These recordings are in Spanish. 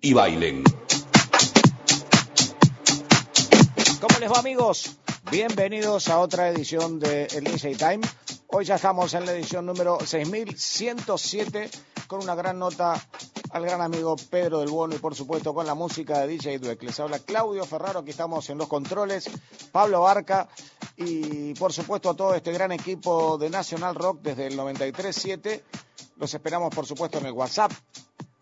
y bailen. ¿Cómo les va amigos? Bienvenidos a otra edición de El Time. Hoy ya estamos en la edición número 6107 con una gran nota al gran amigo Pedro del Bono y por supuesto con la música de DJ Dweck. Les habla Claudio Ferraro, aquí estamos en los controles, Pablo Barca y por supuesto a todo este gran equipo de National Rock desde el 93.7. Los esperamos por supuesto en el WhatsApp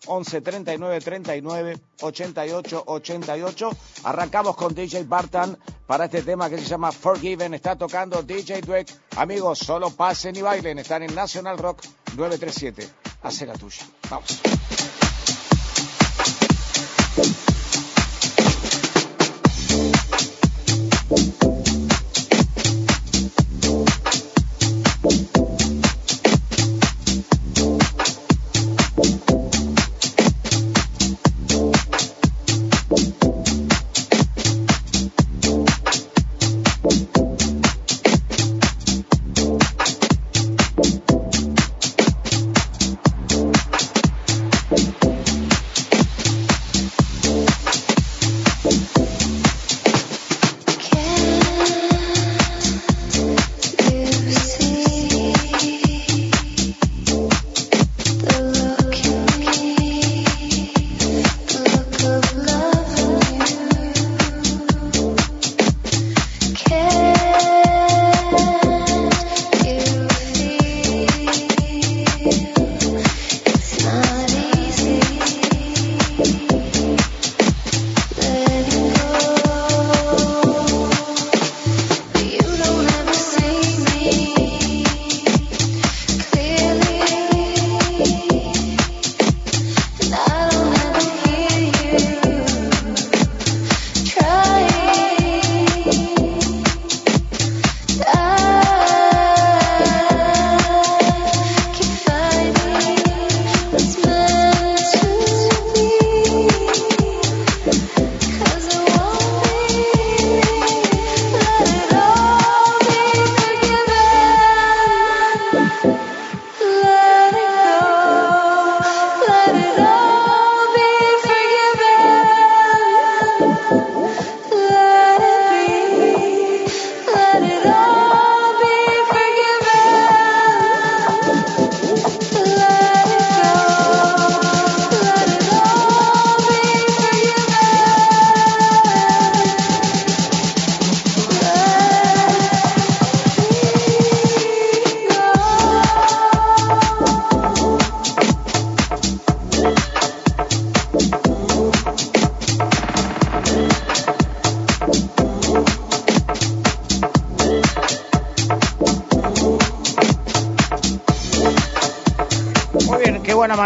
11 39 39 88 88. Arrancamos con DJ Bartan para este tema que se llama Forgiven. Está tocando DJ Dweck. Amigos, solo pasen y bailen. Están en National Rock 937. Hace la tuya. Vamos.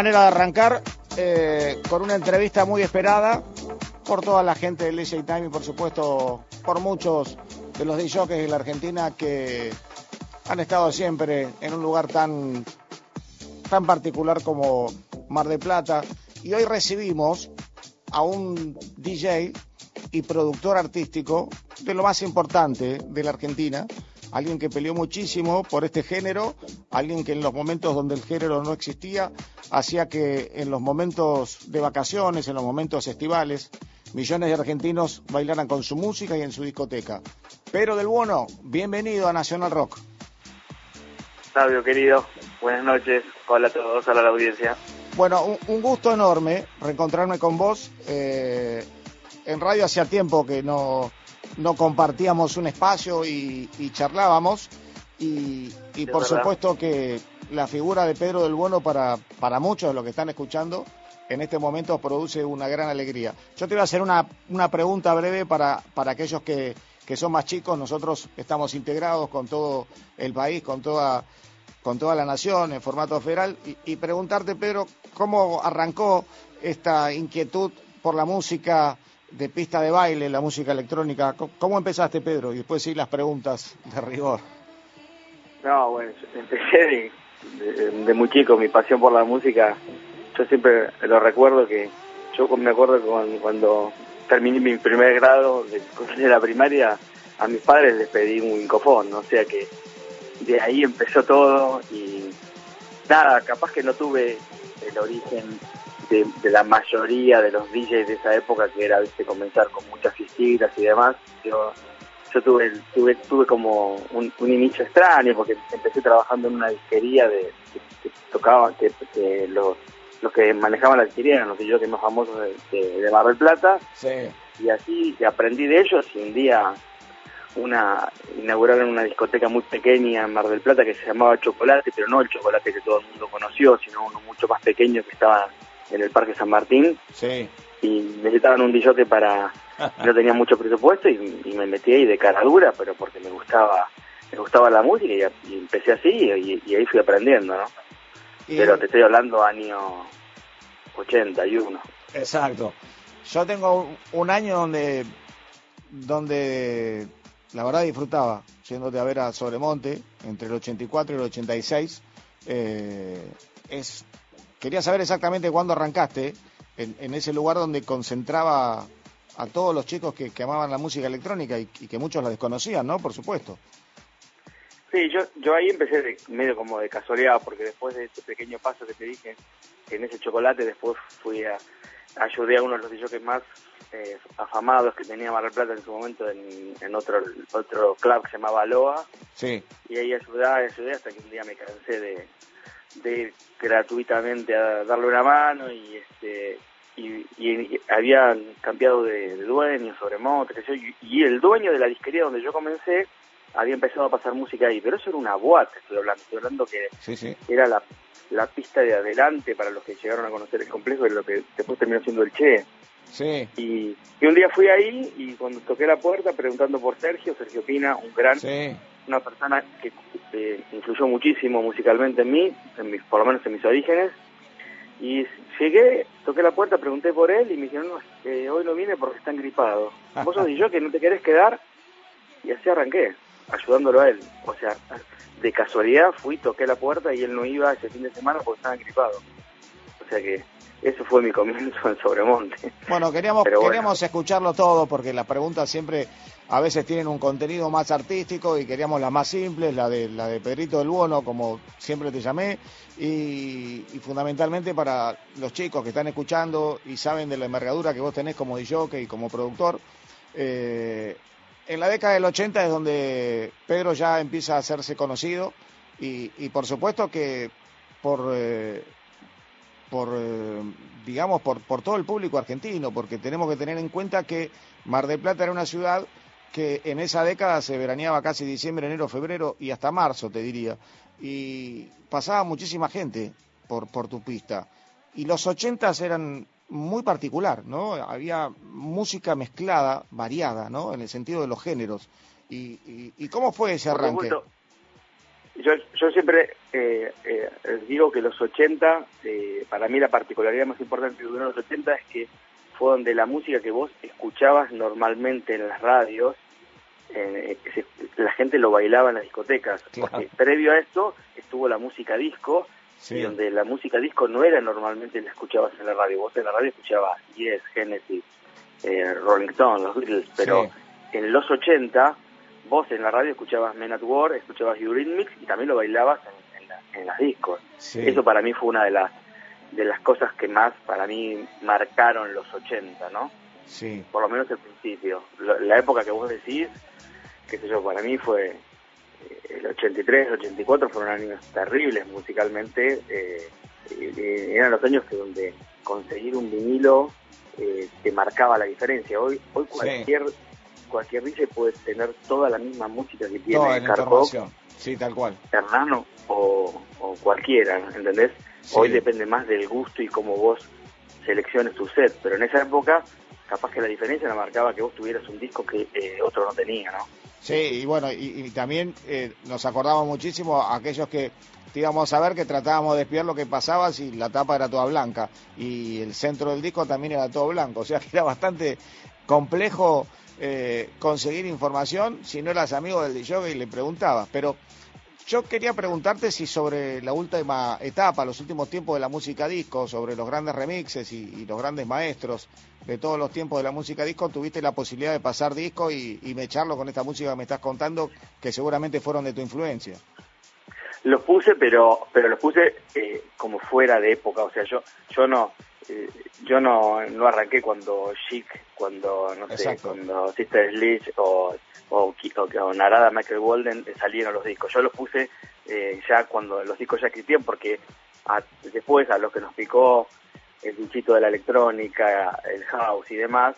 Manera de arrancar eh, con una entrevista muy esperada por toda la gente del DJ Time y por supuesto por muchos de los DJs de la Argentina que han estado siempre en un lugar tan, tan particular como Mar de Plata. Y hoy recibimos a un DJ y productor artístico de lo más importante de la Argentina, alguien que peleó muchísimo por este género, alguien que en los momentos donde el género no existía, hacía que en los momentos de vacaciones, en los momentos estivales, millones de argentinos bailaran con su música y en su discoteca. Pero del Bono, bienvenido a Nacional Rock. Sabio querido, buenas noches, hola a todos, hola a la audiencia. Bueno, un, gusto enorme reencontrarme con vos. Eh, en radio hacía tiempo que no, no compartíamos un espacio y, charlábamos. Y, por supuesto que la figura de Pedro del Bueno para, para muchos de los que están escuchando en este momento produce una gran alegría. Yo te voy a hacer una, una pregunta breve para, para aquellos que, que son más chicos. Nosotros estamos integrados con todo el país, con toda, con toda la nación en formato federal. Y, preguntarte, Pedro, ¿cómo arrancó esta inquietud por la música de pista de baile, la música electrónica? ¿Cómo empezaste, Pedro? Y después sí las preguntas de rigor. No, bueno, empecé de, muy chico, mi pasión por la música, yo siempre lo recuerdo que yo me acuerdo cuando terminé mi primer grado de, la primaria, a mis padres les pedí un incofón, o sea que de ahí empezó todo y nada, capaz que no tuve el origen de, la mayoría de los DJs de esa época, que era ¿viste? comenzar con muchas fistitas y demás. Yo, yo tuve, tuve, tuve como un, inicio extraño, porque empecé trabajando en una disquería de, que, tocaban, que, los, los que manejaban la disquería eran los DJs más famosos de, de, Mar del Plata. Y así aprendí de ellos y un día una inauguraron una discoteca muy pequeña en Mar del Plata que se llamaba Chocolate, pero no el chocolate que todo el mundo conoció, sino uno mucho más pequeño que estaba en el Parque San Martín. Sí. Y necesitaban un DJ para... no tenía mucho presupuesto y, me metí ahí de cara dura, pero porque me gustaba me gustaba la música y, empecé así y, ahí fui aprendiendo, ¿no? Pero te estoy hablando año 81. Exacto. Yo tengo un año donde donde la verdad disfrutaba yéndote a ver a Sobremonte entre el 84 y el 86. Eh, es, quería saber exactamente cuándo arrancaste en, ese lugar donde concentraba a todos los chicos que, amaban la música electrónica y, que muchos la desconocían, ¿no? Por supuesto. Sí, yo, yo ahí empecé medio como de casualidad, porque después de ese pequeño paso que te dije, en ese chocolate, después fui a, ayudé a uno de los que más eh, afamados que tenía Mar del Plata en su momento en, otro otro club que se llamaba Loa. Sí. Y ahí ayudé, ayudé hasta que un día me cansé de, ir gratuitamente a darle una mano y este y, habían cambiado de, dueño sobre moto, y, y el dueño de la disquería donde yo comencé había empezado a pasar música ahí, pero eso era una boate, estoy hablando, estoy hablando que era la, la pista de adelante para los que llegaron a conocer el complejo y lo que después terminó siendo el Che. Sí. Y, un día fui ahí y cuando toqué la puerta preguntando por Sergio, Sergio Pina, un gran, una persona que influyó muchísimo musicalmente en mí, en mis, por lo menos en mis orígenes. Y llegué, toqué la puerta, pregunté por él y me dijeron, no, hoy no viene porque está gripado. Vos sos y yo que no te querés quedar. Y así arranqué, ayudándolo a él. O sea, de casualidad fui, toqué la puerta y él no iba ese fin de semana porque estaba gripado. Sea que eso fue mi comienzo en Sobremonte. Bueno, queríamos, queríamos escucharlo todo porque las preguntas siempre a veces tienen un contenido más artístico y queríamos las más simples, la de, la de Pedrito del Bono, como siempre te llamé, y, fundamentalmente para los chicos que están escuchando y saben de la envergadura que vos tenés como DJ y como productor. Eh, en la década del 80 es donde Pedro ya empieza a hacerse conocido y, y por supuesto que por... Eh, por eh, digamos por, por todo el público argentino, porque tenemos que tener en cuenta que Mar del Plata era una ciudad que en esa década se veraneaba casi diciembre, enero, febrero y hasta marzo, te diría. Y pasaba muchísima gente por, por tu pista. Y los ochentas eran muy particular, ¿no? Había música mezclada, variada, ¿no? En el sentido de los géneros. ¿Y, y, cómo fue ese arranque? Yo, yo siempre eh, eh, digo que los 80, eh, para mí la particularidad más importante de los 80 es que fue donde la música que vos escuchabas normalmente en las radios, la gente lo bailaba en las discotecas. Porque previo a esto estuvo la música disco, y donde la música disco no era normalmente la escuchabas en la radio. Vos en la radio escuchabas Yes, Genesis, Rolling Stone, los Beatles, pero en los 80 vos en la radio escuchabas Men at War, escuchabas Eurythmics y también lo bailabas en, las discos. Eso para mí fue una de las de las cosas que más para mí marcaron los 80, ¿no? Sí. Por lo menos el principio. La, época que vos decís, qué sé yo, para mí fue eh, el 83, el 84 fueron años terribles musicalmente. Eh, eran los años que donde conseguir un vinilo eh, te marcaba la diferencia. Hoy, hoy cualquier cualquier DJ puede tener toda la misma música que tiene información. Sí, tal cual. Hernano o, o cualquiera, ¿entendés? Sí. Hoy depende más del gusto y cómo vos selecciones tu set, pero en esa época capaz que la diferencia la marcaba que vos tuvieras un disco que eh, otro no tenía, ¿no? Sí, y bueno, y, y también eh, nos acordamos muchísimo a aquellos que te íbamos a ver que tratábamos de espiar lo que pasaba si la tapa era toda blanca y el centro del disco también era todo blanco, o sea que era bastante complejo eh, conseguir información si no eras amigo del DJ y le preguntabas, pero yo quería preguntarte si sobre la última etapa, los últimos tiempos de la música disco, sobre los grandes remixes y, y los grandes maestros de todos los tiempos de la música disco, tuviste la posibilidad de pasar disco y, y mecharlo con esta música que me estás contando, que seguramente fueron de tu influencia. Los puse, pero pero los puse eh, como fuera de época, o sea, yo yo no eh, yo no no arranqué cuando Chic, cuando no sé, Exacto. cuando Sister Sledge o o, o, o Narada Michael Walden eh, salieron los discos. Yo los puse eh, ya cuando los discos ya existían porque a- después a lo que nos picó el bichito de la electrónica, el house y demás,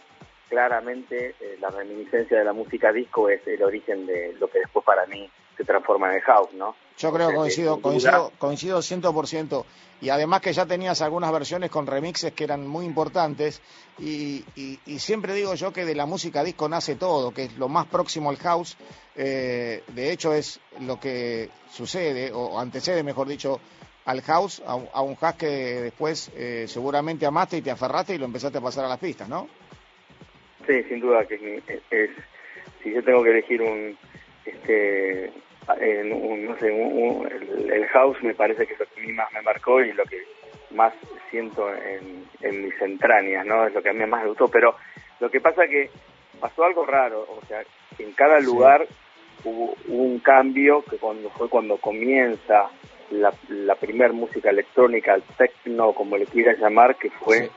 claramente eh, la reminiscencia de la música disco es el origen de lo que después para mí se transforma en el house, ¿no? Yo creo que coincido, coincido, coincido 100%. Y además que ya tenías algunas versiones con remixes que eran muy importantes. Y, y- y siempre digo yo que de la música disco nace todo, que es lo más próximo al house. Eh, de hecho, es lo que sucede, o antecede, mejor dicho, al house, a, un- a un house que después eh, seguramente amaste y te aferraste y lo empezaste a pasar a las pistas, ¿no? Sí, sin duda que es, es- si yo tengo que elegir un este en un, no sé un- un- el, el house me parece que es lo que a mí más me marcó y lo que más siento en, en mis entrañas, ¿no? Es lo que a mí más me gustó, pero lo que pasa que pasó algo raro, o sea, en cada Sí. lugar hubo, hubo un cambio que cuando fue cuando comienza la, la primer música electrónica, el techno, como le quieras llamar, que fue Sí.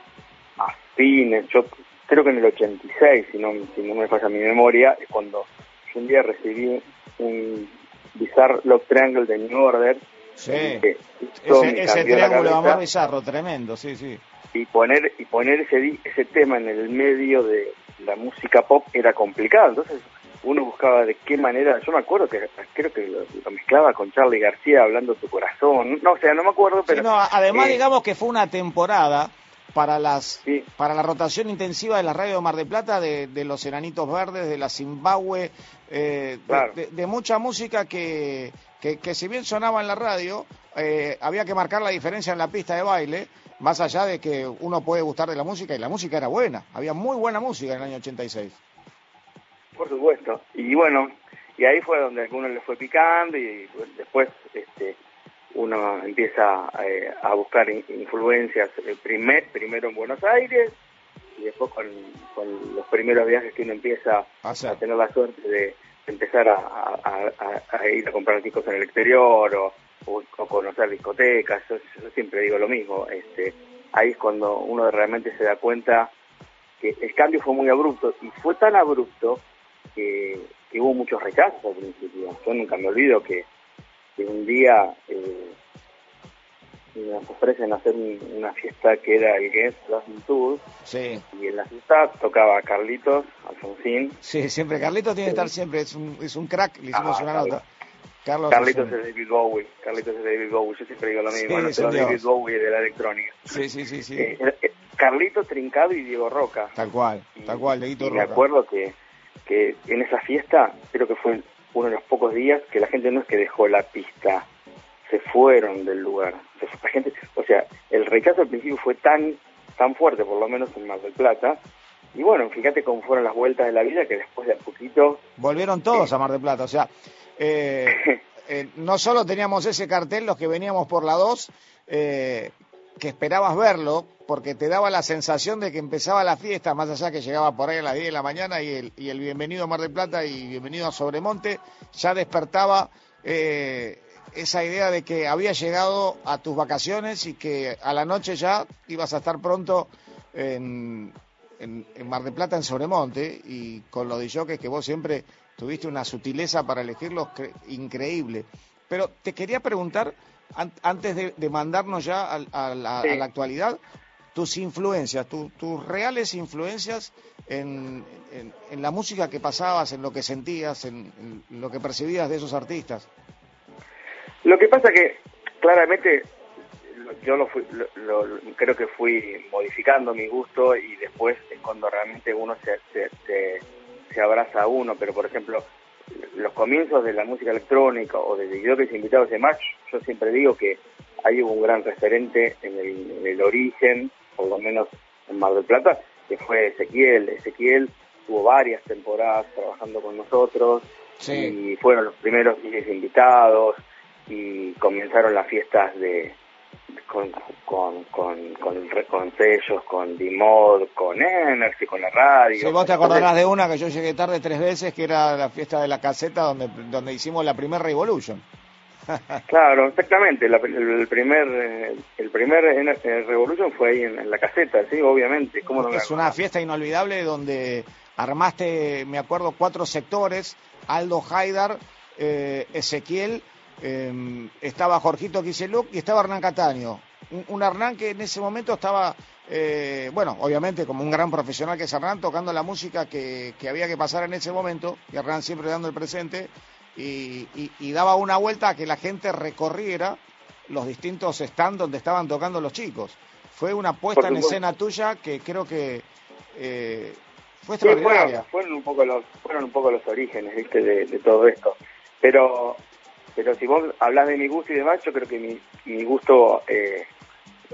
a fines, yo creo que en el 86, si no, si no me falla mi memoria, es cuando yo un día recibí un Bizarre Lock Triangle de New Order, Sí. que Ese, ese triángulo amor bizarro, tremendo, sí, sí. y poner y poner ese ese tema en el medio de la música pop era complicado, entonces uno buscaba de qué manera, yo me acuerdo que creo que lo, lo mezclaba con Charlie García hablando tu corazón, no, o sea, no me acuerdo, pero Sí, no, además eh, digamos que fue una temporada para las Sí. para la rotación intensiva de la radio de Mar del Plata de, de los Enanitos Verdes, de la Zimbabue, eh, de- Claro. de, de mucha música que, que, que si bien sonaba en la radio, eh, había que marcar la diferencia en la pista de baile, más allá de que uno puede gustar de la música y la música era buena, había muy buena música en el año 86. Por supuesto. Y bueno, y ahí fue donde a alguno le fue picando y pues, después este uno empieza eh, a buscar in- influencias eh, primer, primero en Buenos Aires y después con, con los primeros viajes que uno empieza O sea, a tener la suerte de empezar a, a- a- a ir a comprar discos en el exterior o, o- o conocer discotecas, yo, yo siempre digo lo mismo, este ahí es cuando uno realmente se da cuenta que el cambio fue muy abrupto y fue tan abrupto que, que hubo muchos rechazos al principio. Yo nunca me olvido que, que un día eh, nos ofrecen hacer un- una fiesta que era el Guest Blossom Tour sí, y en la fiesta tocaba Carlitos, Alfonsín, sí, siempre Carlitos tiene que estar siempre, es un, es un crack, le hicimos Ah, una Carlos. nota. Carlos, Carlitos es David Bowie, Carlitos es David Bowie, yo siempre digo lo mismo, Sí, no. David Bowie de la electrónica. sí, sí, sí, sí, Eh, eh, Carlitos Trincado y Diego Roca. tal cual, Y- tal cual, Dieguito y me Roca. acuerdo que, que en esa fiesta, creo que fue uno de los pocos días que la gente no es que dejó la pista, se fueron del lugar. Se fue- la gente, o sea, el rechazo al principio fue tan, tan fuerte, por lo menos en Mar del Plata. Y bueno, fíjate cómo fueron las vueltas de la vida que después de a poquito, volvieron todos a Mar del Plata. O sea, eh, eh, no solo teníamos ese cartel, los que veníamos por la 2, eh, que esperabas verlo, porque te daba la sensación de que empezaba la fiesta, más allá que llegaba por ahí a las 10 de la mañana y el, y el bienvenido a Mar del Plata y bienvenido a Sobremonte, ya despertaba eh, esa idea de que había llegado a tus vacaciones y que a la noche ya ibas a estar pronto en, en, en Mar del Plata, en Sobremonte, y con los de que vos siempre tuviste una sutileza para elegirlos cre- increíble. Pero te quería preguntar, an- antes de, de mandarnos ya a, la, Sí. a la actualidad, tus influencias, tu- tus reales influencias en, la música que pasabas, en lo que sentías, en, lo que percibías de esos artistas? Lo que pasa que claramente yo lo, creo que fui modificando mi gusto y después es cuando realmente uno se, se, abraza a uno, pero por ejemplo los comienzos de la música electrónica o de que invitados de Match, yo siempre digo que hay un gran referente en el origen, por lo menos en Mar del Plata, que fue Ezequiel. Ezequiel tuvo varias temporadas trabajando con nosotros y fueron los primeros invitados y comenzaron las fiestas de con con con con, con sellos, con Dimod, con Energy, con la radio. Sí, vos te acordarás de una que yo llegué tarde tres veces, que era la fiesta de la caseta donde donde hicimos la primera Revolution. claro, exactamente. el primer el primer Revolution fue ahí en, la caseta, sí, obviamente. ¿Cómo es una fiesta inolvidable donde armaste, me acuerdo, cuatro sectores: Aldo Haidar, eh, Ezequiel, em, estaba Jorgito Quiseluc y estaba Hernán Cataño. Un, Hernán que en ese momento estaba, eh, bueno, obviamente como un gran profesional que es Hernán, tocando la música que, que había que pasar en ese momento, y Hernán siempre dando el presente y, daba una vuelta a que la gente recorriera los distintos stands donde estaban tocando los chicos. Fue una puesta en escena tuya que creo que eh, fue extraordinaria. fueron, un poco los, fueron un poco los orígenes ¿viste? De, todo esto. Pero pero si vos hablas de mi gusto y demás, yo creo que mi, mi gusto eh,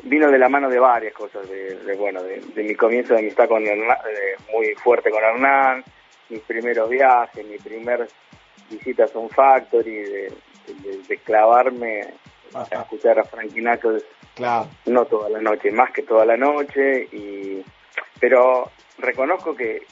vino de la mano de varias cosas. De, bueno, de, mi comienzo de amistad con Hernán, muy fuerte con Hernán, mis primeros viajes, mi primer visitas a un factory, de, de, clavarme a escuchar a Frankie Knuckles claro. no toda la noche, más que toda la noche, y pero reconozco que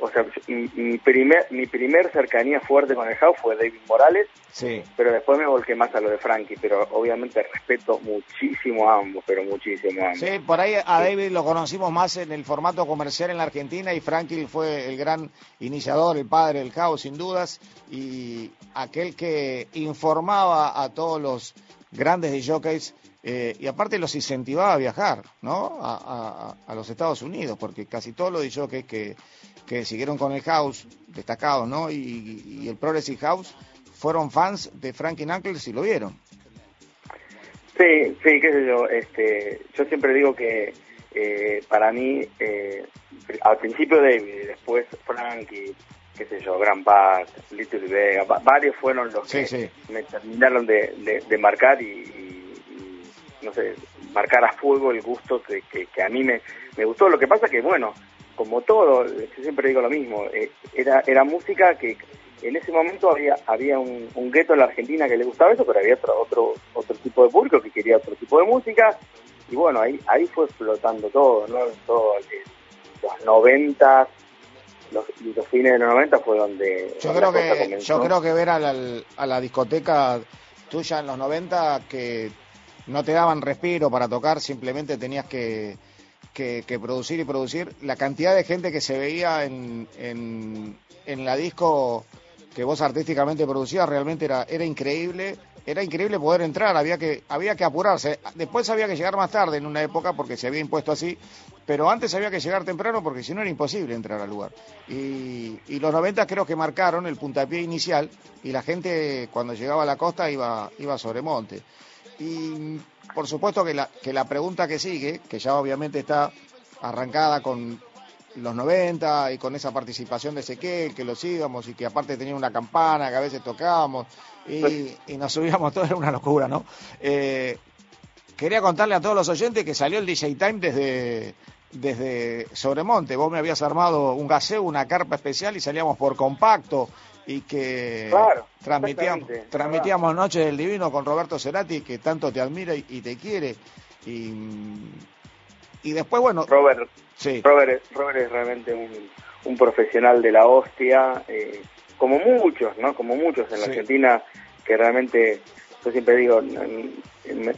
o sea, mi, primer, mi primer cercanía fuerte con el house fue David Morales, sí. pero después me volqué más a lo de Frankie, pero obviamente respeto muchísimo a ambos, pero muchísimo a ambos. Sí, por ahí a David lo conocimos más en el formato comercial en la Argentina y Frankie fue el gran iniciador, el padre del house sin dudas, y aquel que informaba a todos los grandes de jockeys eh, y aparte los incentivaba a viajar, ¿no? A, los Estados Unidos, porque casi todos los jockeys que que siguieron con el house, destacado, ¿no? Y, el Progressive House fueron fans de Frankie Knuckles y lo vieron. Sí, sí, qué sé yo. Este, yo siempre digo que eh, para mí, eh, al principio David, después Frankie, qué sé yo, Gran Paz, Little Vega, varios fueron los que me terminaron de, de, marcar y, no sé, marcar a fuego el gusto que, que, a mí me, me gustó. Lo que pasa que, bueno, como todo, yo siempre digo lo mismo, eh, era, era música que en ese momento había, había un, un gueto en la Argentina que le gustaba eso, pero había otro, otro, otro tipo de público que quería otro tipo de música, y bueno, ahí, ahí fue explotando todo, ¿no? Todo, eh, los noventas, los, los fines de los 90 fue donde... Yo creo que, yo creo que ver a la, a la discoteca tuya en los 90 que no te daban respiro para tocar, simplemente tenías que que, producir y producir. La cantidad de gente que se veía en, en, la disco que vos artísticamente producías realmente era, era increíble. Era increíble poder entrar, había que, había que apurarse. Después había que llegar más tarde en una época porque se había impuesto así, pero antes había que llegar temprano porque si no era imposible entrar al lugar. Y, y los 90 creo que marcaron el puntapié inicial y la gente cuando llegaba a la costa iba, iba sobre monte. Y por supuesto que la, que la pregunta que sigue, que ya obviamente está arrancada con los 90 y con esa participación de Ezequiel, que lo sigamos y que aparte tenía una campana que a veces tocábamos y, nos subíamos todo, era una locura, ¿no? Eh, quería contarle a todos los oyentes que salió el DJ Time desde, desde Sobremonte. Vos me habías armado un gaseo, una carpa especial y salíamos por compacto y que transmitíamos, transmitíamos Noche del Divino con Roberto Cerati, que tanto te admira y, te quiere. Y, y después, bueno... Robert, sí. Robert, Robert es realmente un, un profesional de la hostia, eh, como muchos, ¿no? Como muchos en la Argentina, que realmente, yo siempre digo,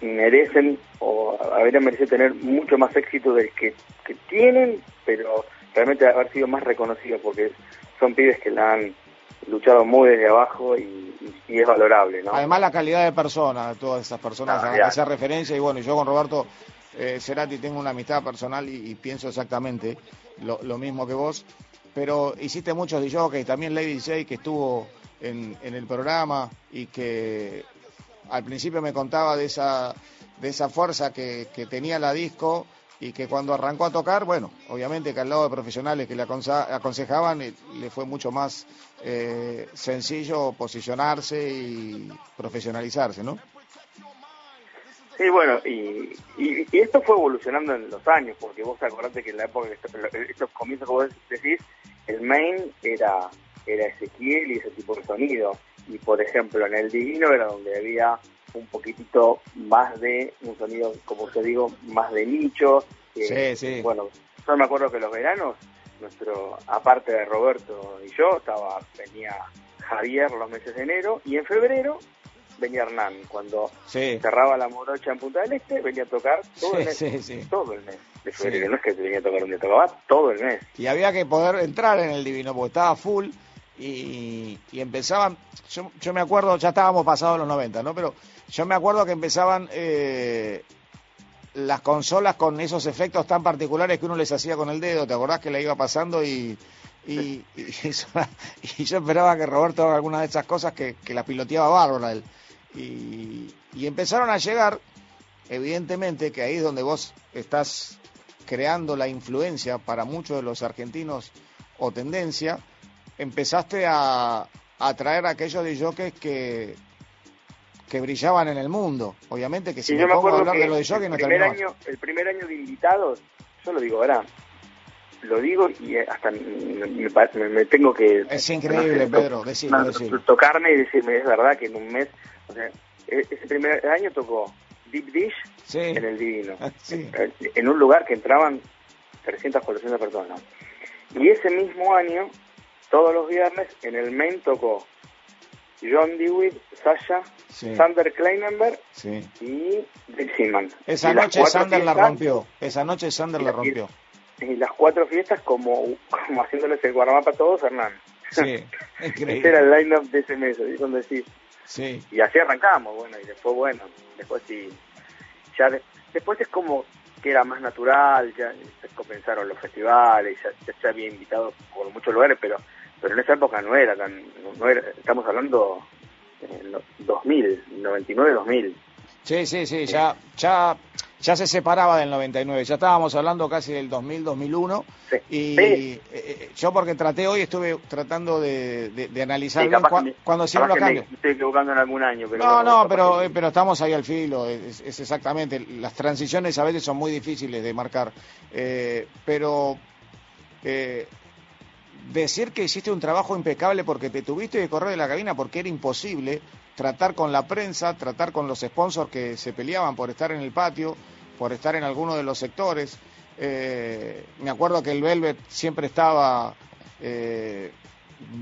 merecen o habrían merecido tener mucho más éxito del que, que tienen, pero realmente haber sido más reconocidos porque son pibes que la han luchado muy desde abajo y, es valorable, ¿no? Además la calidad de persona, de todas esas personas a las que referencia y bueno, yo con Roberto eh, Cerati tengo una amistad personal y, pienso exactamente lo, mismo que vos, pero hiciste muchos DJs, también Lady J que estuvo en, el programa y que al principio me contaba de esa, de esa fuerza que, que tenía la disco y que cuando arrancó a tocar, bueno, obviamente que al lado de profesionales que le aconsejaban, eh, le fue mucho más eh, sencillo posicionarse y profesionalizarse, ¿no? Sí, bueno, y, y, esto fue evolucionando en los años, porque vos te acordate que en la época, estos comienzos que vos decís, el main era, era Ezequiel y ese tipo de sonido. Y por ejemplo, en el Divino era donde había un poquitito más de un sonido, como te digo, más de nicho. sí, sí. Bueno, yo me acuerdo que los veranos, nuestro, aparte de Roberto y yo, estaba venía Javier los meses de enero y en febrero venía Hernán. Cuando cerraba la morocha en Punta del Este, venía a tocar todo el mes. Todo el mes de febrero. No es que venía a tocar un día, tocaba todo el mes. Y había que poder entrar en el Divino porque estaba full y, empezaban, yo, yo, me acuerdo, ya estábamos pasados los 90, ¿no? Pero yo me acuerdo que empezaban eh, las consolas con esos efectos tan particulares que uno les hacía con el dedo, ¿te acordás que le iba pasando y, y, y, yo esperaba que Roberto haga alguna de esas cosas que, que la piloteaba bárbara él. Y, y empezaron a llegar, evidentemente, que ahí es donde vos estás creando la influencia para muchos de los argentinos o tendencia, empezaste a, atraer a aquellos de jockeys que, que brillaban en el mundo. Obviamente que si me pongo a hablar de lo de no primer año, El primer año de invitados, yo lo digo, ¿verdad? Lo digo y hasta me, tengo que... Es increíble, Pedro, Tocarme y decirme, es verdad que en un mes... O sea, e, ese primer año tocó Deep Dish en el Divino, en un lugar que entraban 300, 400 personas. Y ese mismo año todos los viernes en el main tocó John Dewey, Sasha, Sander Kleinenberg y Dick Seaman. Esa noche Sander la rompió, esa noche Sander la rompió. Y, las cuatro fiestas como, como haciéndoles el guardamapa a todos, Hernán. Sí, increíble. Ese era el line-up de ese mes, donde decís. Sí. Y así arrancamos, bueno, y después, bueno, después sí, ya después es como que era más natural, ya se comenzaron los festivales, ya, ya se había invitado por muchos lugares, pero pero en esa época no era tan, no era, estamos hablando en 2000, 99, 2000. Sí, sí, sí, ya, ya, ya se separaba del 99, ya estábamos hablando casi del 2000, 2001. Y eh, eh, yo porque traté hoy, estuve tratando de, de, analizar cuando se los cambios. Me estoy equivocando en algún año. Pero no, no, pero, eh, pero estamos ahí al filo, es, exactamente, las transiciones a veces son muy difíciles de marcar, pero decir que hiciste un trabajo impecable porque te tuviste que correr de la cabina porque era imposible tratar con la prensa, tratar con los sponsors que se peleaban por estar en el patio, por estar en alguno de los sectores. Eh, me acuerdo que el Velvet siempre estaba eh,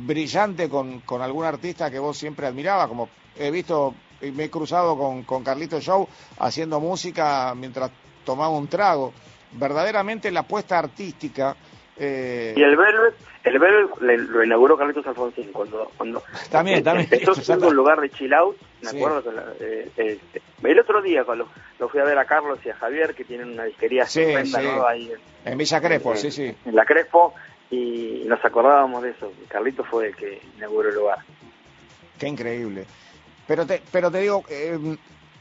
brillante con, con, algún artista que vos siempre admirabas, como he visto y me he cruzado con, con Carlito Show haciendo música mientras tomaba un trago. Verdaderamente la apuesta artística eh, y el Velvet, el Velvet lo inauguró Carlitos Alfonsín cuando, cuando también, también, empezó siendo un lugar de chill out, me acuerdo que eh, eh, el otro día cuando lo fui a ver a Carlos y a Javier que tienen una disquería estupenda ahí en, Villa Crespo, sí, sí. En la Crespo y nos acordábamos de eso, Carlitos fue el que inauguró el lugar. Qué increíble. Pero te, pero te digo,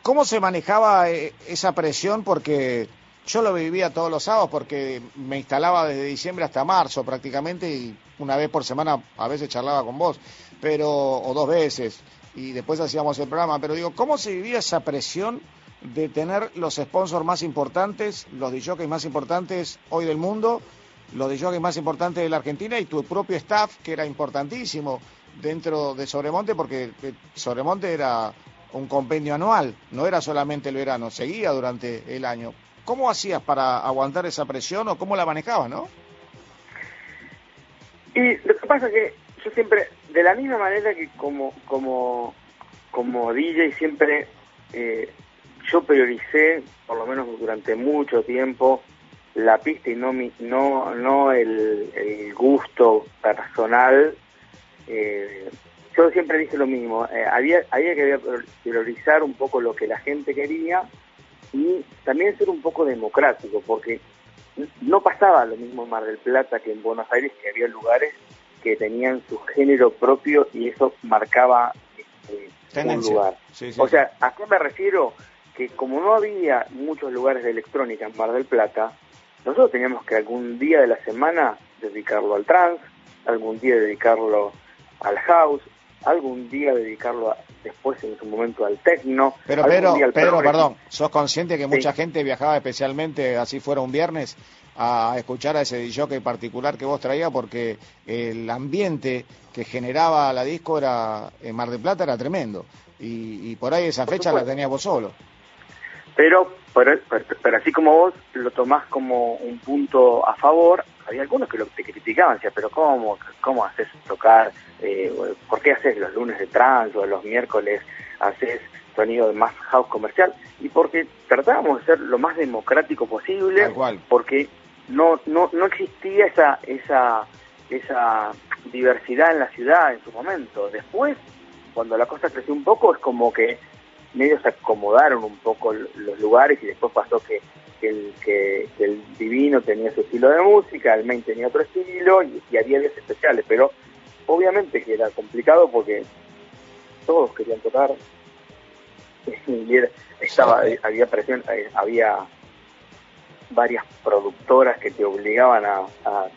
¿cómo se manejaba esa presión? Porque yo lo vivía todos los sábados porque me instalaba desde diciembre hasta marzo prácticamente y una vez por semana a veces charlaba con vos, pero o dos veces y después hacíamos el programa, pero digo, ¿cómo se vivía esa presión de tener los sponsors más importantes, los de más importantes hoy del mundo, los de más importantes de la Argentina y tu propio staff que era importantísimo dentro de Sobremonte porque eh, Sobremonte era un compendio anual, no era solamente el verano, seguía durante el año. ¿Cómo hacías para aguantar esa presión o cómo la manejabas, no? Y lo que pasa es que yo siempre, de la misma manera que como, como, como DJ siempre eh, yo prioricé, por lo menos durante mucho tiempo, la pista y no mi, no, no el, gusto personal. Eh, yo siempre dije lo mismo, eh, había, había que priorizar un poco lo que la gente quería y también ser un poco democrático, porque no pasaba lo mismo en Mar del Plata que en Buenos Aires, que había lugares que tenían su género propio y eso marcaba este, un lugar. o sea, ¿a qué me refiero? Que como no había muchos lugares de electrónica en Mar del Plata, nosotros teníamos que algún día de la semana dedicarlo al trance, algún día dedicarlo al house, algún día dedicarlo a, después en su momento al techno. Pero Pedro, Pedro perdón, ¿sos consciente que mucha gente viajaba especialmente, así fuera un viernes, a escuchar a ese DJ particular que vos traías porque el ambiente que generaba la disco era en Mar del Plata era tremendo y, por ahí esa fecha la tenías vos solo. Pero, pero, pero, así como vos lo tomás como un punto a favor, había algunos que lo, te criticaban, decían, pero ¿cómo, cómo haces tocar? Eh, ¿Por qué haces los lunes de trans o los miércoles haces sonido de más house comercial? Y porque tratábamos de ser lo más democrático posible, porque no, no, no existía esa, esa, esa diversidad en la ciudad en su momento. Después, cuando la cosa creció un poco, es como que medio se acomodaron un poco los lugares y después pasó que, el, que, el divino tenía su estilo de música, el main tenía otro estilo y, había días especiales, pero obviamente que era complicado porque todos querían tocar. Y estaba, había presión, eh, había varias productoras que te obligaban a,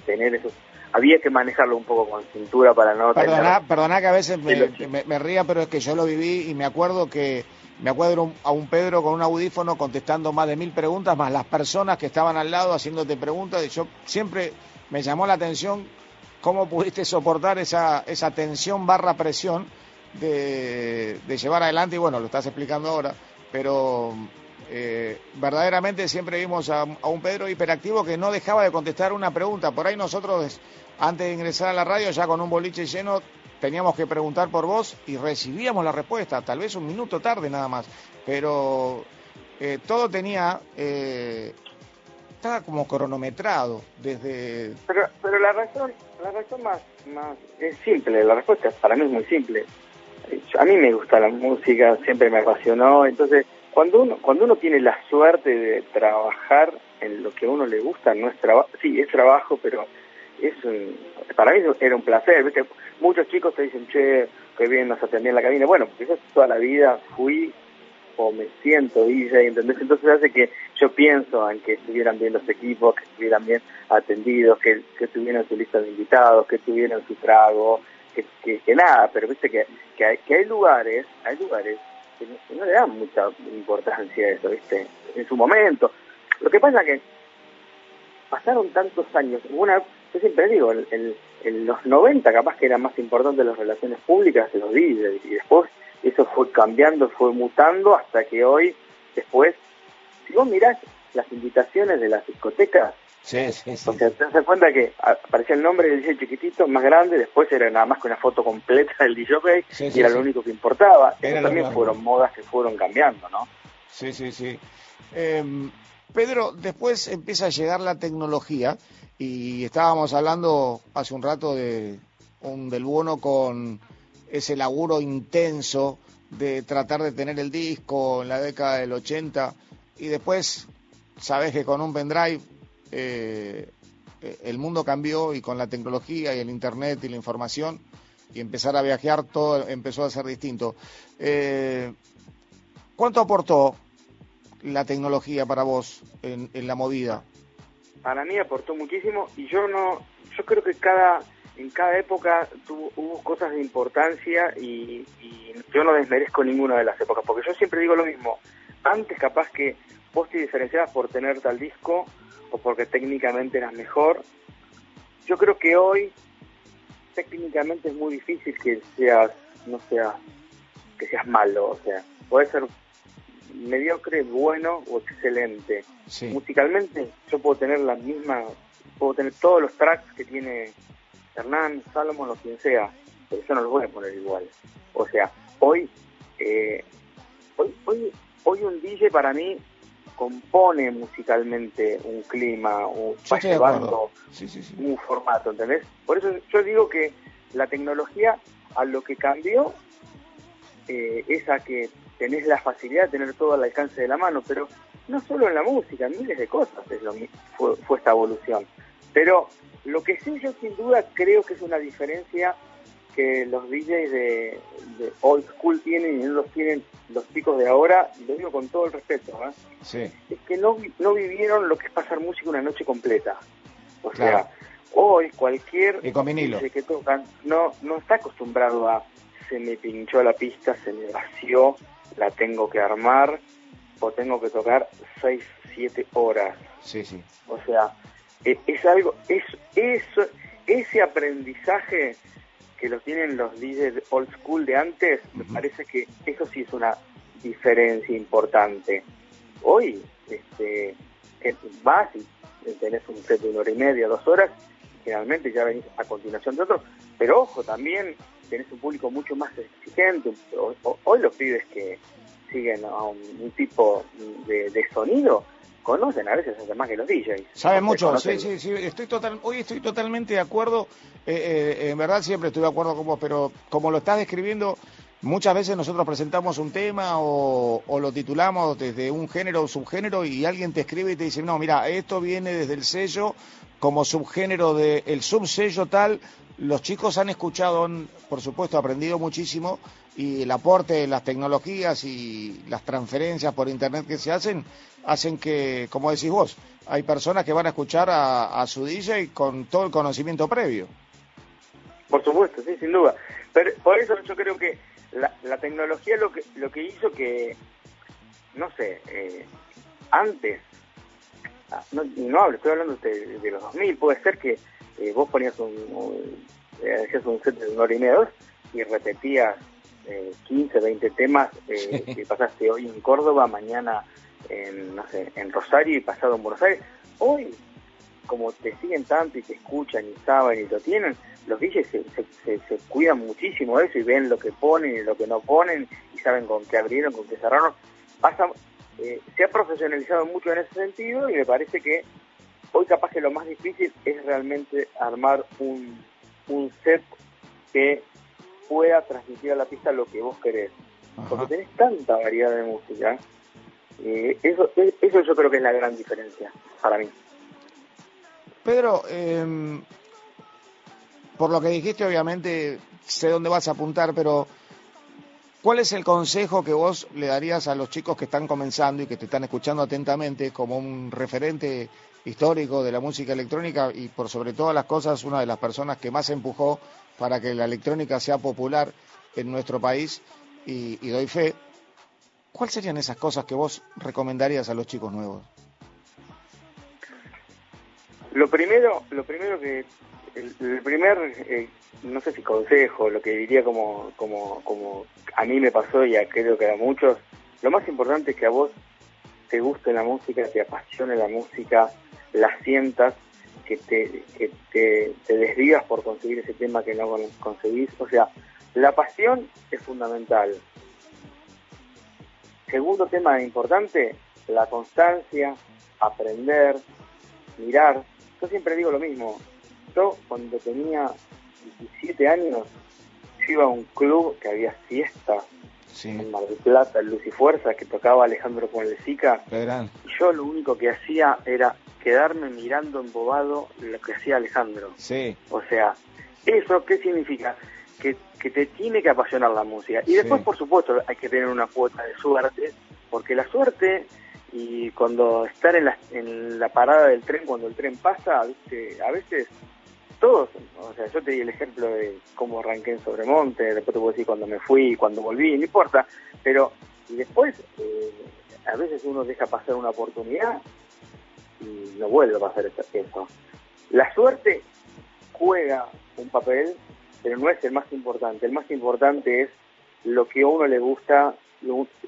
tener esos había que manejarlo un poco con cintura para no perdona, perdona que a veces me, me, ría pero es que yo lo viví y me acuerdo que me acuerdo a un Pedro con un audífono contestando más de mil preguntas, más las personas que estaban al lado haciéndote preguntas. Yo siempre me llamó la atención cómo pudiste soportar esa, esa tensión barra presión de, llevar adelante. Y bueno, lo estás explicando ahora, pero eh, verdaderamente siempre vimos a, un Pedro hiperactivo que no dejaba de contestar una pregunta. Por ahí nosotros, antes de ingresar a la radio, ya con un boliche lleno, teníamos que preguntar por vos y recibíamos la respuesta, tal vez un minuto tarde nada más, pero eh, todo tenía, eh, estaba como cronometrado desde... Pero, pero la razón, la razón más, más es simple, la respuesta para mí es muy simple. A mí me gusta la música, siempre me apasionó, entonces cuando uno, cuando uno tiene la suerte de trabajar en lo que a uno le gusta, no es trabajo, sí, es trabajo, pero es para mí era un placer, ¿viste? Muchos chicos te dicen, che, que bien nos atendían en la cabina. Bueno, porque yo toda la vida fui o me siento DJ, ¿entendés? Entonces hace que yo pienso en que estuvieran bien los equipos, que estuvieran bien atendidos, que, que tuvieran su lista de invitados, que tuvieran su trago, que, que, nada, pero viste que, que, hay, que hay lugares, hay lugares que no, le dan mucha importancia a eso, viste, en su momento. Lo que pasa que pasaron tantos años, una yo siempre digo, en, los 90 capaz que eran más importantes las relaciones públicas que los DJs y después eso fue cambiando, fue mutando hasta que hoy, después, si vos mirás las invitaciones de las discotecas, sí, sí, o sea, te das cuenta que aparecía el nombre del DJ chiquitito, más grande, después era nada más que una foto completa del DJ y era lo único que importaba. Eso también fueron modas que fueron cambiando, ¿no? Sí, sí, sí. Eh, Pedro, después empieza a llegar la tecnología y estábamos hablando hace un rato de un del bono con ese laburo intenso de tratar de tener el disco en la década del 80 y después sabes que con un pendrive eh, el mundo cambió y con la tecnología y el internet y la información y empezar a viajar todo empezó a ser distinto. Eh, ¿Cuánto aportó la tecnología para vos en la movida? Para mí aportó muchísimo y yo no, yo creo que cada en cada época tuvo, hubo cosas de importancia y, yo no desmerezco ninguna de las épocas, porque yo siempre digo lo mismo, antes capaz que vos te diferenciabas por tener tal disco o porque técnicamente eras mejor, yo creo que hoy técnicamente es muy difícil que seas, no seas, que seas malo, o sea, puede ser mediocre, bueno o excelente. Musicalmente yo puedo tener la misma, puedo tener todos los tracks que tiene Hernán, Salomon o quien sea, pero yo no los voy a poner igual. O sea, hoy, eh, hoy, hoy, hoy un DJ para mí compone musicalmente un clima, un, va llevando un formato, ¿entendés? Por eso yo digo que la tecnología a lo que cambió eh, es a que tenés la facilidad de tener todo al alcance de la mano, pero no solo en la música, en miles de cosas es lo, fue, fue esta evolución. Pero lo que sí yo sin duda creo que es una diferencia que los DJs de, old school tienen y no los tienen los chicos de ahora, y lo digo con todo el respeto, ¿eh? es que no, no vivieron lo que es pasar música una noche completa. O sea, hoy cualquier DJ que tocan no, no está acostumbrado a se me pinchó la pista, se me vació, la tengo que armar o tengo que tocar 6, 7 horas. Sí, sí. O sea, e, es, algo, es, eso, ese aprendizaje que lo tienen los DJs old school de antes, me parece que eso sí es una diferencia importante. Hoy, este, vas y tenés un set de una hora y media, dos horas, generalmente ya venís a continuación de otro, pero ojo, también tenés un público mucho más exigente. Hoy los pibes que siguen a un, tipo de, de sonido conocen a veces más que los DJs. Saben mucho, sí, sí, sí, estoy total, hoy estoy totalmente de acuerdo, eh, eh, en verdad siempre estoy de acuerdo con vos, pero como lo estás describiendo, muchas veces nosotros presentamos un tema o, lo titulamos desde un género o subgénero y alguien te escribe y te dice, no, mira, esto viene desde el sello como subgénero del subsello tal, los chicos han escuchado, han, por supuesto, aprendido muchísimo y el aporte de las tecnologías y las transferencias por Internet que se hacen hacen que, como decís vos, hay personas que van a escuchar a, su DJ con todo el conocimiento previo. Por supuesto, sí, sin duda. Pero por eso yo creo que la, tecnología lo que lo que hizo que, no sé, eh, antes, ah, no, no hablo, estoy hablando de, de, los 2000, puede ser que eh, vos ponías un, eh, un set de una hora y media y repetías 15, 20 temas eh, que pasaste hoy en Córdoba, mañana en, no sé, en Rosario y pasado en Buenos Aires. Hoy, como te siguen tanto y te escuchan y saben y lo tienen, los DJs se, se, cuidan muchísimo de eso y ven lo que ponen y lo que no ponen y saben con qué abrieron, con qué cerraron. Pasa, eh, se ha profesionalizado mucho en ese sentido y me parece que hoy capaz que lo más difícil es realmente armar un, un set que pueda transmitir a la pista lo que vos querés. Porque tenés tanta variedad de música. Eh, eso, eso yo creo que es la gran diferencia para mí. Pedro, em, por lo que dijiste, obviamente sé dónde vas a apuntar, pero ¿cuál es el consejo que vos le darías a los chicos que están comenzando y que te están escuchando atentamente como un referente histórico de la música electrónica y por sobre todas las cosas una de las personas que más empujó para que la electrónica sea popular en nuestro país y, doy fe. ¿Cuáles serían esas cosas que vos recomendarías a los chicos nuevos? Lo primero, lo primero que el, primer, eh, no sé si consejo, lo que diría como, como, como a mí me pasó y a creo que a muchos, lo más importante es que a vos te guste la música, te apasione la música, la sientas que te, que te, te desvías por conseguir ese tema que no conseguís. O sea, la pasión es fundamental. Segundo tema importante, la constancia, aprender, mirar. Yo siempre digo lo mismo. Yo cuando tenía 17 años, yo iba a un club que había fiesta en Mar del Plata, en Luz y Fuerza, que tocaba Alejandro con Y yo lo único que hacía era quedarme mirando embobado lo que hacía Alejandro. Sí. O sea, ¿eso qué significa? Que, que te tiene que apasionar la música. Y después, por supuesto, hay que tener una cuota de suerte, porque la suerte y cuando estar en la, en la parada del tren, cuando el tren pasa, a veces todos, o sea, yo te di el ejemplo de cómo arranqué en Sobremonte, después te puedo decir cuando me fui, cuando volví, no importa, pero y después eh, a veces uno deja pasar una oportunidad y no vuelve a pasar eso. La suerte juega un papel, pero no es el más importante. El más importante es lo que a uno le gusta.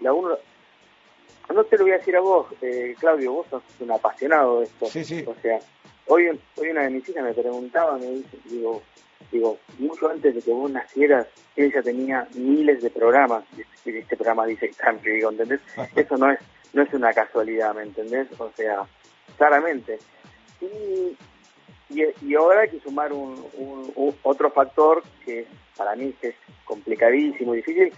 la uno, no te lo voy a decir a vos, eh, Claudio, vos sos un apasionado de esto. Sí, sí. O sea, hoy, hoy una de mis hijas me preguntaba, me dice, digo, digo, mucho antes de que vos nacieras, ella tenía miles de programas, este, este programa dice country, digo, ¿entendés? Eso no es, no es una casualidad, ¿me entendés? O sea, claramente. Y, y, ahora hay que sumar un, otro factor que para mí es complicadísimo y difícil,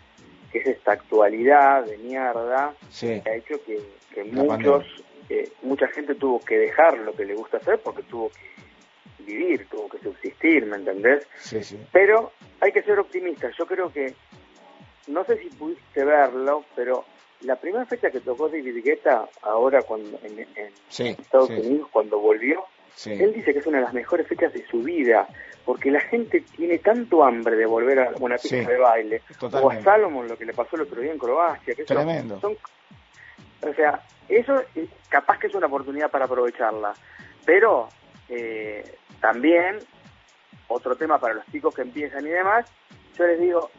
que es esta actualidad de mierda que ha hecho que, muchos, eh, mucha gente tuvo que dejar lo que le gusta hacer porque tuvo que vivir, tuvo que subsistir, ¿me entendés? Sí, sí. Pero hay que ser optimista. Yo creo que, no sé si pudiste verlo, pero la primera fecha que tocó David Guetta, ahora cuando en, Estados Unidos, cuando volvió, él dice que es una de las mejores fechas de su vida, porque la gente tiene tanto hambre de volver a una pista de baile, o a Salomon, lo que le pasó el otro día en Croacia, que Tremendo. o sea, eso capaz que es una oportunidad para aprovecharla, pero eh, también, otro tema para los chicos que empiezan y demás, yo les digo,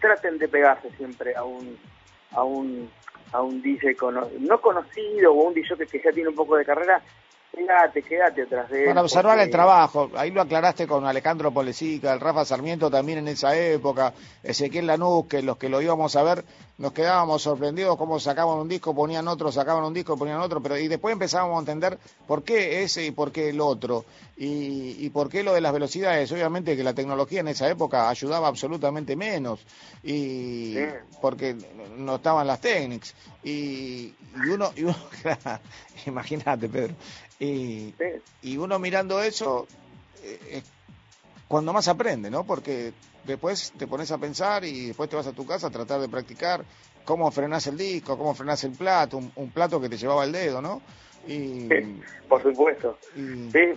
traten de pegarse siempre a un a un a un DJ no conocido o un DJ que, que ya tiene un poco de carrera Quédate, quédate atrás de Para observar el trabajo, ahí lo aclaraste con Alejandro Polesica, el Rafa Sarmiento también en esa época, Ezequiel Lanús, que los que lo íbamos a ver nos quedábamos sorprendidos cómo sacaban un disco, ponían otro, sacaban un disco, ponían otro, pero y después empezábamos a entender por qué ese y por qué el otro, y, por qué lo de las velocidades, obviamente que la tecnología en esa época ayudaba absolutamente menos, y porque no estaban las técnicas, y, uno, y uno imagínate Pedro, y, y uno mirando eso, eh, cuando más aprende, ¿no? Porque después te pones a pensar y después te vas a tu casa a tratar de practicar cómo frenás el disco, cómo frenás el plato, un, plato que te llevaba el dedo, ¿no? Y, por supuesto. Sí,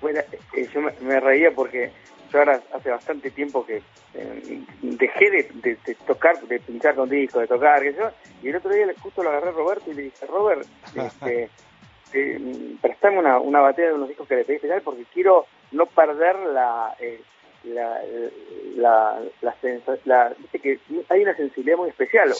bueno, eh, yo me, reía porque yo ahora hace bastante tiempo que eh, dejé de, tocar, de pinchar con disco, de tocar, que yo, y el otro día justo lo agarré a Roberto y le dije, Robert, este, eh, prestame una, una batería de unos discos que le pediste porque quiero no perder la, eh, la, la, la, que hay una sensibilidad muy especial.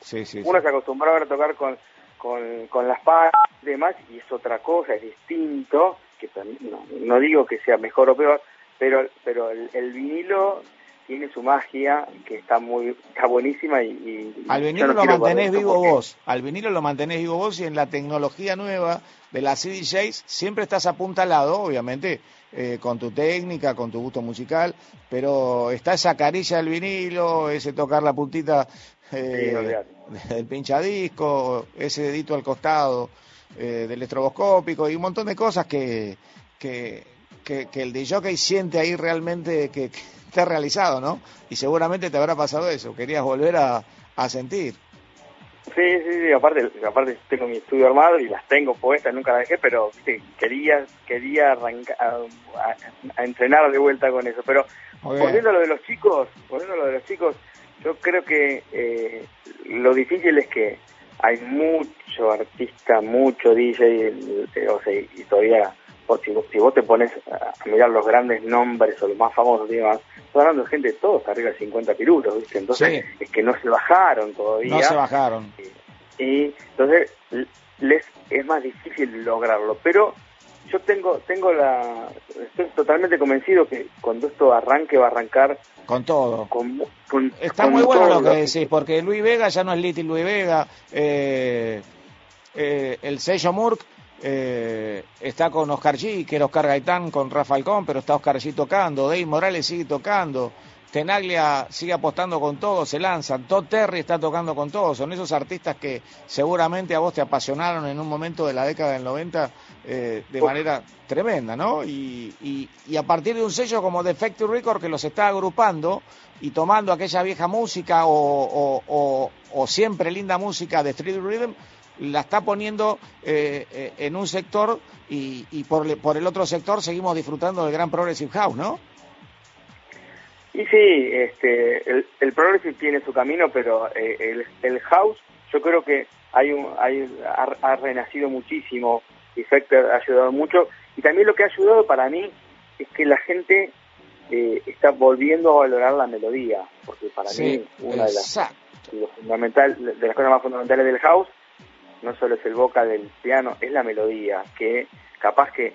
Sí, sí, uno se acostumbraba a tocar con, con, con las palmas y demás y es otra cosa, es distinto, que no, no digo que sea mejor o peor, pero, pero el vinilo tiene su magia que está muy está buenísima y, al vinilo lo mantenés vivo vos al vinilo lo mantenés vivo vos y en la tecnología nueva de las CDJs siempre estás apuntalado obviamente eh, con tu técnica con tu gusto musical pero está esa caricia del vinilo ese tocar la puntita eh, del pinchadisco ese dedito al costado eh, del estroboscópico y un montón de cosas que que, que, que el de jockey siente ahí realmente que está realizado, ¿no? Y seguramente te habrá pasado eso, querías volver a, sentir. Sí, sí, sí, aparte, aparte tengo mi estudio armado y las tengo puestas, nunca las dejé, pero quería quería arrancar, a, entrenar de vuelta con eso. Pero volviendo a lo de los chicos, volviendo a lo de los chicos, yo creo que eh, lo difícil es que hay mucho artista, mucho DJ, o sea, y todavía si, vos te pones a mirar los grandes nombres o los más famosos y demás, estás hablando de gente de todos arriba de 50 pirulos, ¿viste? Entonces, es que no se bajaron todavía. No se bajaron. Y, entonces, les es más difícil lograrlo. Pero yo tengo, tengo la, estoy totalmente convencido que cuando esto arranque va a arrancar con todo. Con, Está muy bueno lo que decís, porque Luis Vega ya no es Little Luis Vega, eh, eh, el sello Murk eh, está con Oscar G, que era Oscar Gaitán con Rafa Falcón, pero está Oscar G tocando, Dave Morales sigue tocando, Tenaglia sigue apostando con todo, se lanzan, Todd Terry está tocando con todo, son esos artistas que seguramente a vos te apasionaron en un momento de la década del 90 eh, de manera tremenda, ¿no? Y, a partir de un sello como Defective Record que los está agrupando y tomando aquella vieja música o, o siempre linda música de Street Rhythm, la está poniendo eh, eh, en un sector y, y por, por, el otro sector seguimos disfrutando del gran Progressive House, ¿no? Y sí, este, el, el Progressive tiene su camino, pero eh, el, el, House yo creo que hay un, hay, ha, renacido muchísimo, Effector ha ayudado mucho. Y también lo que ha ayudado para mí es que la gente está volviendo a valorar la melodía, porque para mí una de las, fundamental, de las cosas más fundamentales del house no solo es el boca del piano, es la melodía, que capaz que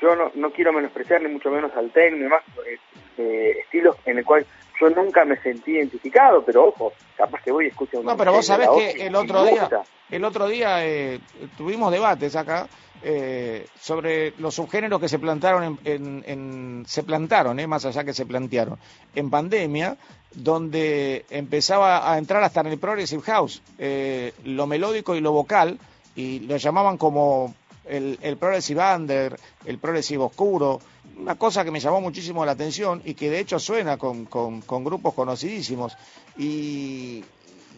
yo no, no quiero menospreciar ni mucho menos al técnico y más eh, eh, estilos en el cual yo nunca me sentí identificado, pero ojo, capaz que voy y escucho No, pero vos sabés que el otro día, el otro día eh, tuvimos debates acá eh, sobre los subgéneros que se plantaron, en, se plantaron, eh, más allá que se plantearon, en pandemia, donde empezaba a entrar hasta en el Progressive House, eh, lo melódico y lo vocal, y lo llamaban como el, el Progressive Under, el Progressive Oscuro, una cosa que me llamó muchísimo la atención y que de hecho suena con, con, con grupos conocidísimos. Y,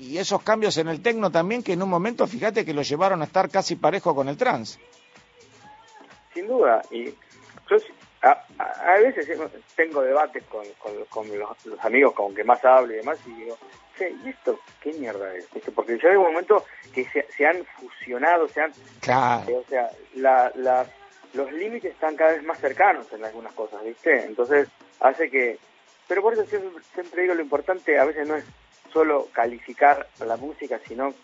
y esos cambios en el tecno también que en un momento, fíjate que lo llevaron a estar casi parejo con el trans. Sin duda, y yo a, veces tengo debates con, con, los, amigos con que más hablo y demás y digo, che, ¿y esto qué mierda es? Porque ya hay un momento que se, han fusionado, se han... Claro. o sea, la, la, los límites están cada vez más cercanos en algunas cosas, ¿viste? Entonces hace que... Pero por eso siempre, siempre digo lo importante a veces no es solo calificar la música, sino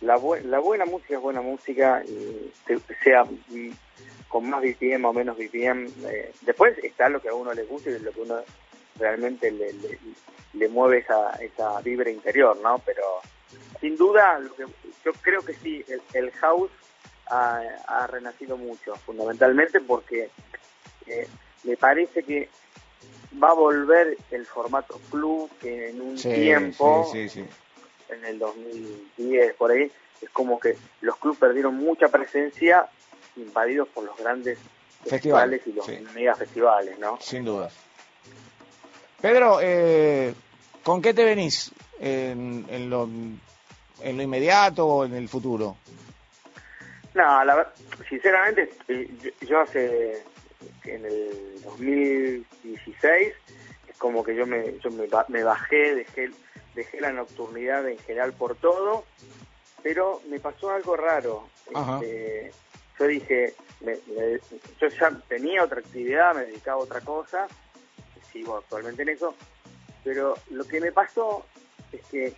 la, la buena música es buena música, y sea con más BPM o menos BPM. Eh, después está lo que a uno le gusta y lo que uno realmente le, le, mueve esa, esa vibra interior, ¿no? Pero sin duda, lo que, yo creo que sí, el, house ha, ha, renacido mucho, fundamentalmente porque eh, me parece que va a volver el formato club que en un tiempo, en el 2010 por ahí, es como que los clubes perdieron mucha presencia invadidos por los grandes festivales y los mega festivales, ¿no? Sin duda. Pedro, eh, ¿con qué te venís en, en, lo, en lo inmediato o en el futuro? No, la, sinceramente, eh, yo hace en el 2016 es como que yo me, yo me, bajé, dejé, dejé la nocturnidad en general por todo, pero me pasó algo raro. Este, yo dije, yo ya tenía otra actividad, me dedicaba a otra cosa, sigo actualmente en eso, pero lo que me pasó es que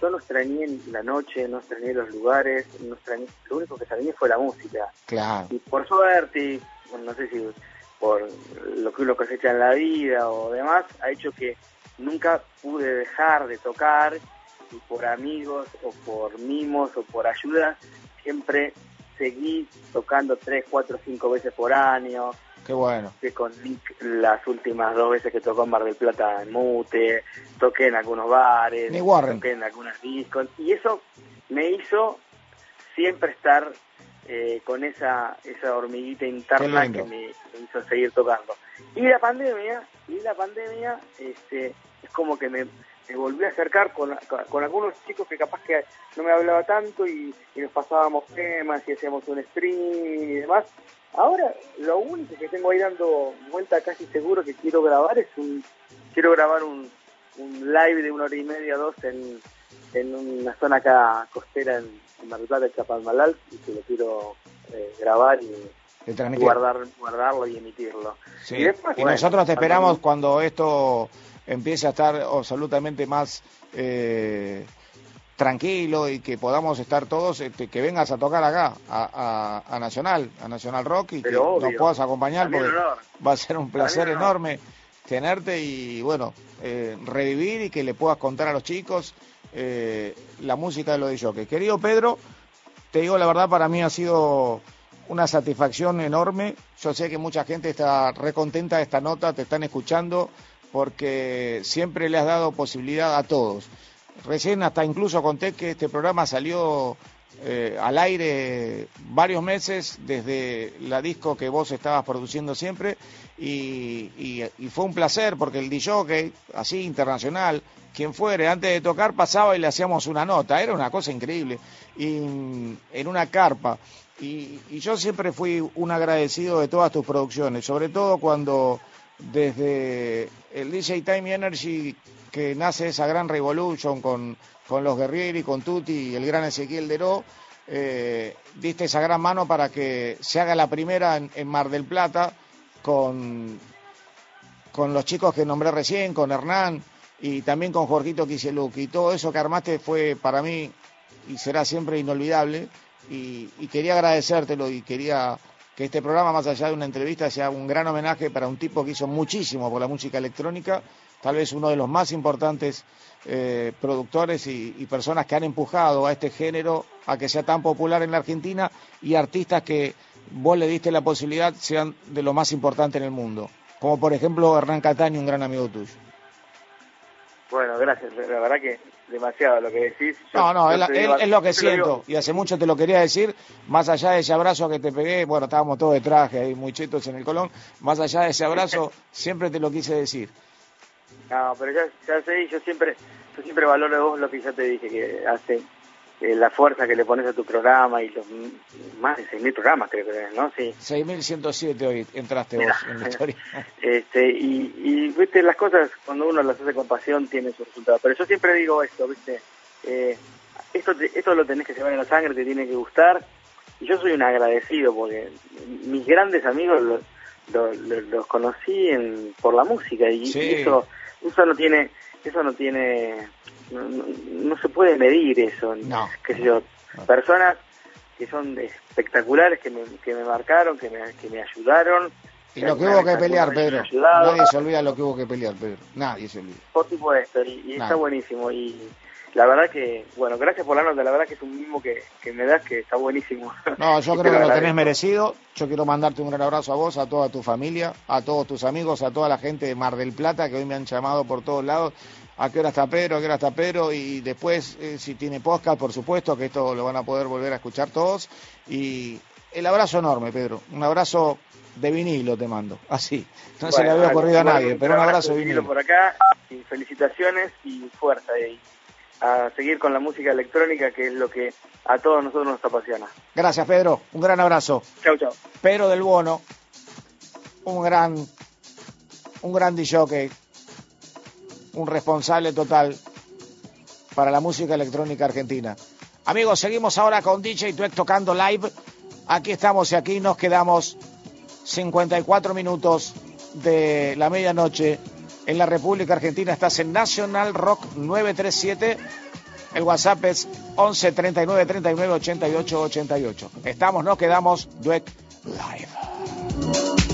yo no extrañé la noche, no extrañé los lugares, no extrañé, lo único que extrañé fue la música. Claro. Y por suerte, no sé si por lo que uno cosecha en la vida o demás, ha hecho que nunca pude dejar de tocar y por amigos o por mimos o por ayuda, siempre seguí tocando tres, cuatro, cinco veces por año. Qué bueno. Que con Nick las últimas dos veces que tocó en Mar del Plata en Mute, toqué en algunos bares, toqué en algunos discos, y eso me hizo siempre estar eh, con esa, esa hormiguita interna que me, hizo seguir tocando. Y la pandemia, y la pandemia, este, es como que me, volví a acercar con, con, algunos chicos que capaz que no me hablaba tanto y, nos pasábamos temas y hacíamos un stream y demás. Ahora, lo único que tengo ahí dando vuelta casi seguro que quiero grabar es un, quiero grabar un, un live de una hora y media, dos en, en una zona acá costera en, en Mar del Plata, Chapalmalal, y que lo quiero eh, grabar y guardar, guardarlo y emitirlo. Y, nosotros te esperamos cuando esto empiece a estar absolutamente más eh, tranquilo y que podamos estar todos, este, que vengas a tocar acá, a, Nacional, a Nacional Rock y que nos puedas acompañar, porque va a ser un placer enorme tenerte y bueno, eh, revivir y que le puedas contar a los chicos eh, la música de lo de Jockey. Querido Pedro, te digo la verdad, para mí ha sido una satisfacción enorme. Yo sé que mucha gente está recontenta de esta nota, te están escuchando, porque siempre le has dado posibilidad a todos. Recién hasta incluso conté que este programa salió eh, al aire varios meses desde la disco que vos estabas produciendo siempre y, fue un placer porque el DJ, así internacional, quien fuere, antes de tocar pasaba y le hacíamos una nota, era una cosa increíble, y, en una carpa. Y yo siempre fui un agradecido de todas tus producciones, sobre todo cuando desde el DJ Time Energy que nace esa gran revolution con, con los Guerrieri, con Tutti y el gran Ezequiel Deró, eh, diste esa gran mano para que se haga la primera en, Mar del Plata con, con los chicos que nombré recién, con Hernán y también con Jorgito Kiseluk. Y todo eso que armaste fue para mí y será siempre inolvidable. Y, y quería agradecértelo y quería que este programa, más allá de una entrevista, sea un gran homenaje para un tipo que hizo muchísimo por la música electrónica tal vez uno de los más importantes eh, productores y, personas que han empujado a este género a que sea tan popular en la Argentina y artistas que vos le diste la posibilidad sean de lo más importante en el mundo, como por ejemplo Hernán Cataño, un gran amigo tuyo. Bueno, gracias, la verdad que demasiado lo que decís. no, no, es, lo que siento y hace mucho te lo quería decir, más allá de ese abrazo que te pegué, bueno, estábamos todos de traje ahí, muy chetos en el Colón, más allá de ese abrazo, siempre te lo quise decir. No, pero ya, ya sé, yo siempre, yo siempre valoro de vos lo que ya te dije, que hace eh, la fuerza que le pones a tu programa y los más de 6.000 programas creo que es, ¿no? Sí. 6.107 hoy entraste vos en la historia. Este, y, y, viste, las cosas cuando uno las hace con pasión tienen su resultado. Pero yo siempre digo esto, viste, eh, esto, esto lo tenés que llevar en la sangre, te tiene que gustar. Y yo soy un agradecido porque mis grandes amigos los, los, conocí en, por la música y, y eso, eso no tiene, eso no tiene no, se puede medir eso. No. Qué yo, personas que son espectaculares, que me, que me marcaron, que me, que me ayudaron. Y lo que hubo que pelear, Pedro. Nadie se olvida lo que hubo que pelear, Pedro. Nadie se olvida. Por supuesto, y, y está buenísimo. Y la verdad que, bueno, gracias por la nota, la verdad que es un mismo que, que me das que está buenísimo. No, yo creo que lo tenés merecido. Yo quiero mandarte un gran abrazo a vos, a toda tu familia, a todos tus amigos, a toda la gente de Mar del Plata que hoy me han llamado por todos lados a qué hora está Pedro, a qué hora está Pedro, y después, eh, si tiene podcast, por supuesto, que esto lo van a poder volver a escuchar todos. Y el abrazo enorme, Pedro, un abrazo de vinilo te mando, así. No se le había ocurrido a nadie, pero un abrazo de vinilo. por acá, y felicitaciones y fuerza, y a seguir con la música electrónica, que es lo que a todos nosotros nos apasiona. Gracias, Pedro, un gran abrazo. Chau, chau. Pedro del Bono, un gran, un gran DJ un responsable total para la música electrónica argentina. Amigos, seguimos ahora con DJ Tuek tocando live. Aquí estamos y aquí nos quedamos 54 minutos de la medianoche en la República Argentina. Estás en National Rock 937. El WhatsApp es 11 39 39 88 88. Estamos, nos quedamos Duet Live.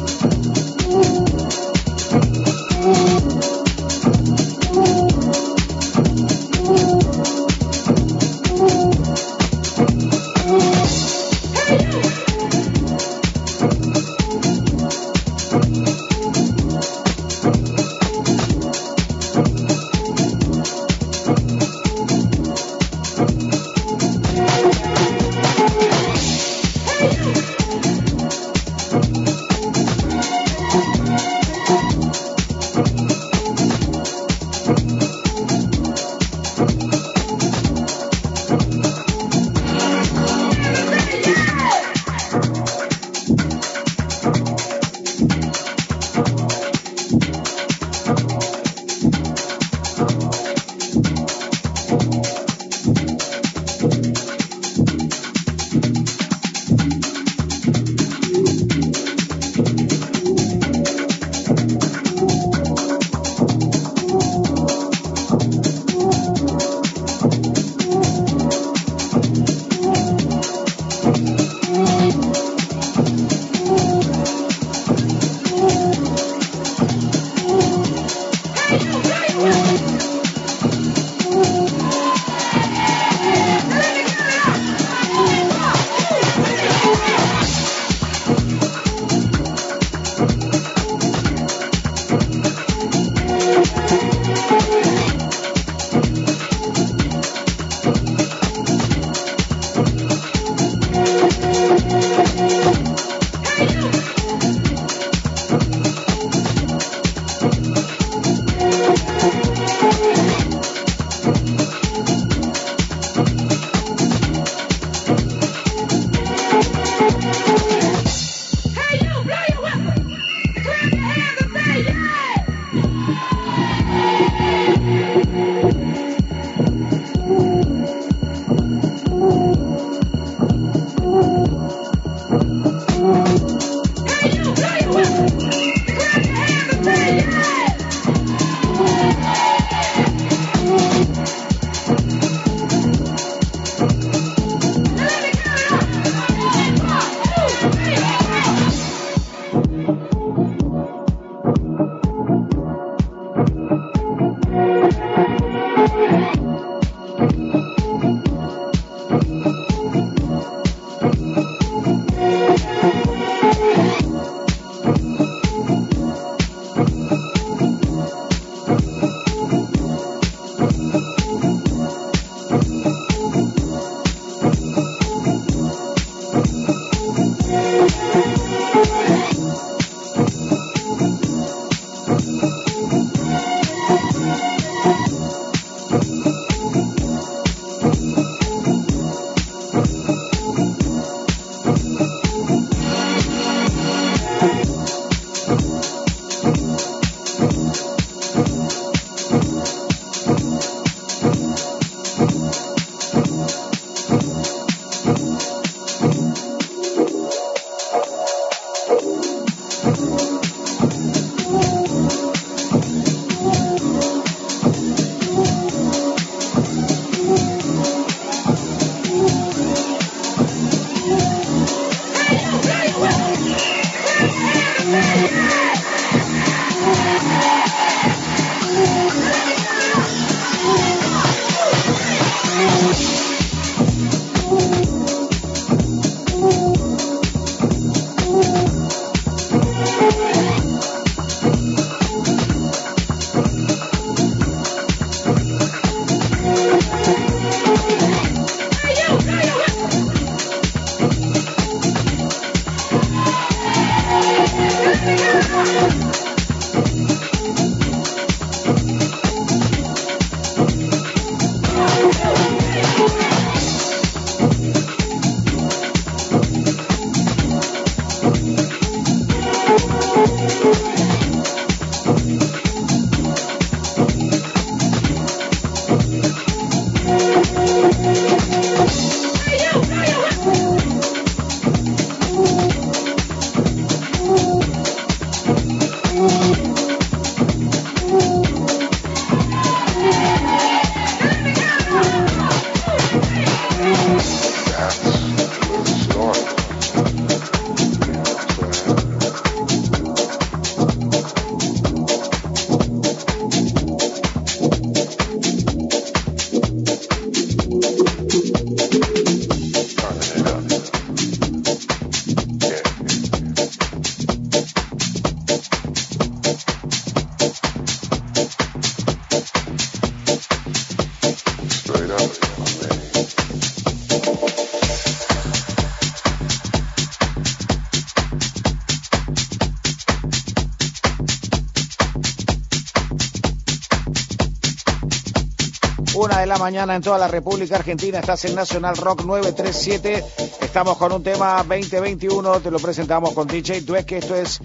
Mañana en toda la República Argentina. Estás en Nacional Rock 937. Estamos con un tema 2021. Te lo presentamos con DJ que Esto es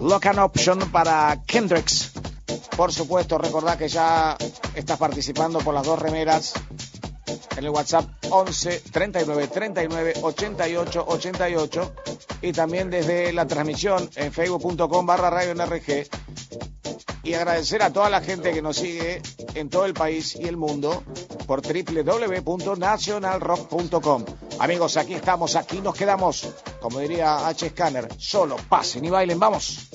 Lock and Option para Kendricks. Por supuesto, recordad que ya estás participando por las dos remeras en el WhatsApp 11 39 39 88 88 y también desde la transmisión en facebook.com barra radio NRG y agradecer a toda la gente que nos sigue en todo el país y el mundo por www.nationalrock.com. Amigos, aquí estamos, aquí nos quedamos. Como diría H. Scanner, solo pasen y bailen, vamos.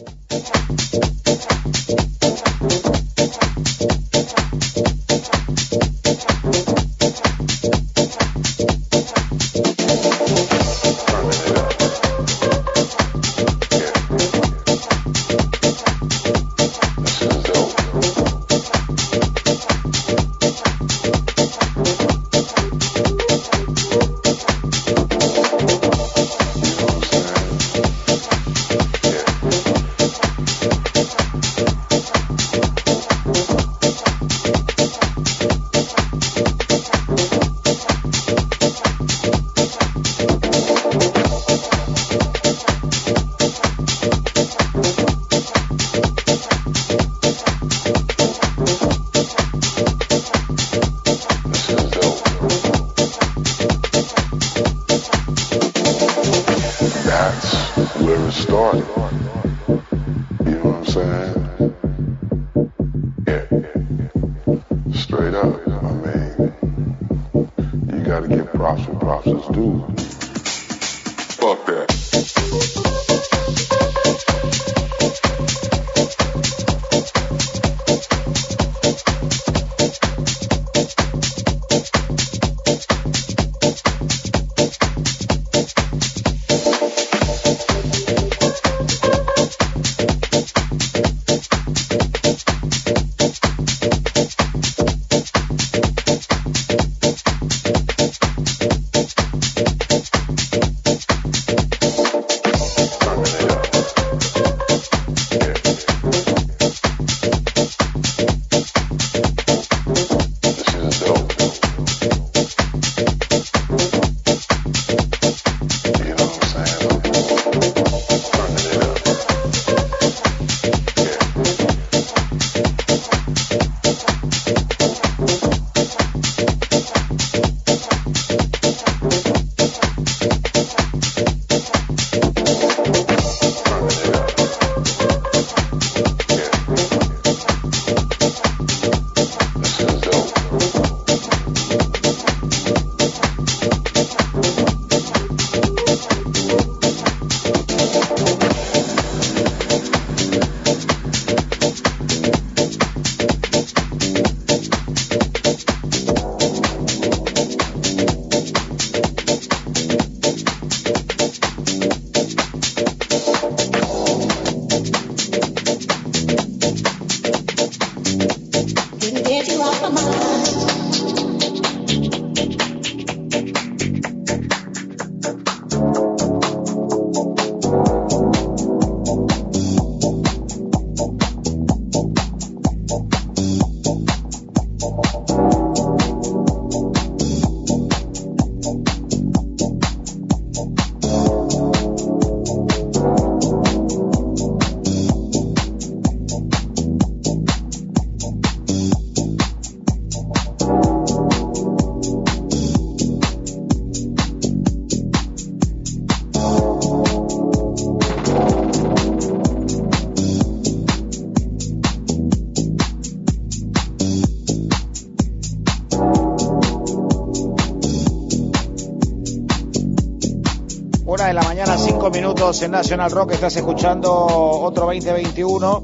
En National Rock. Estás escuchando otro 2021.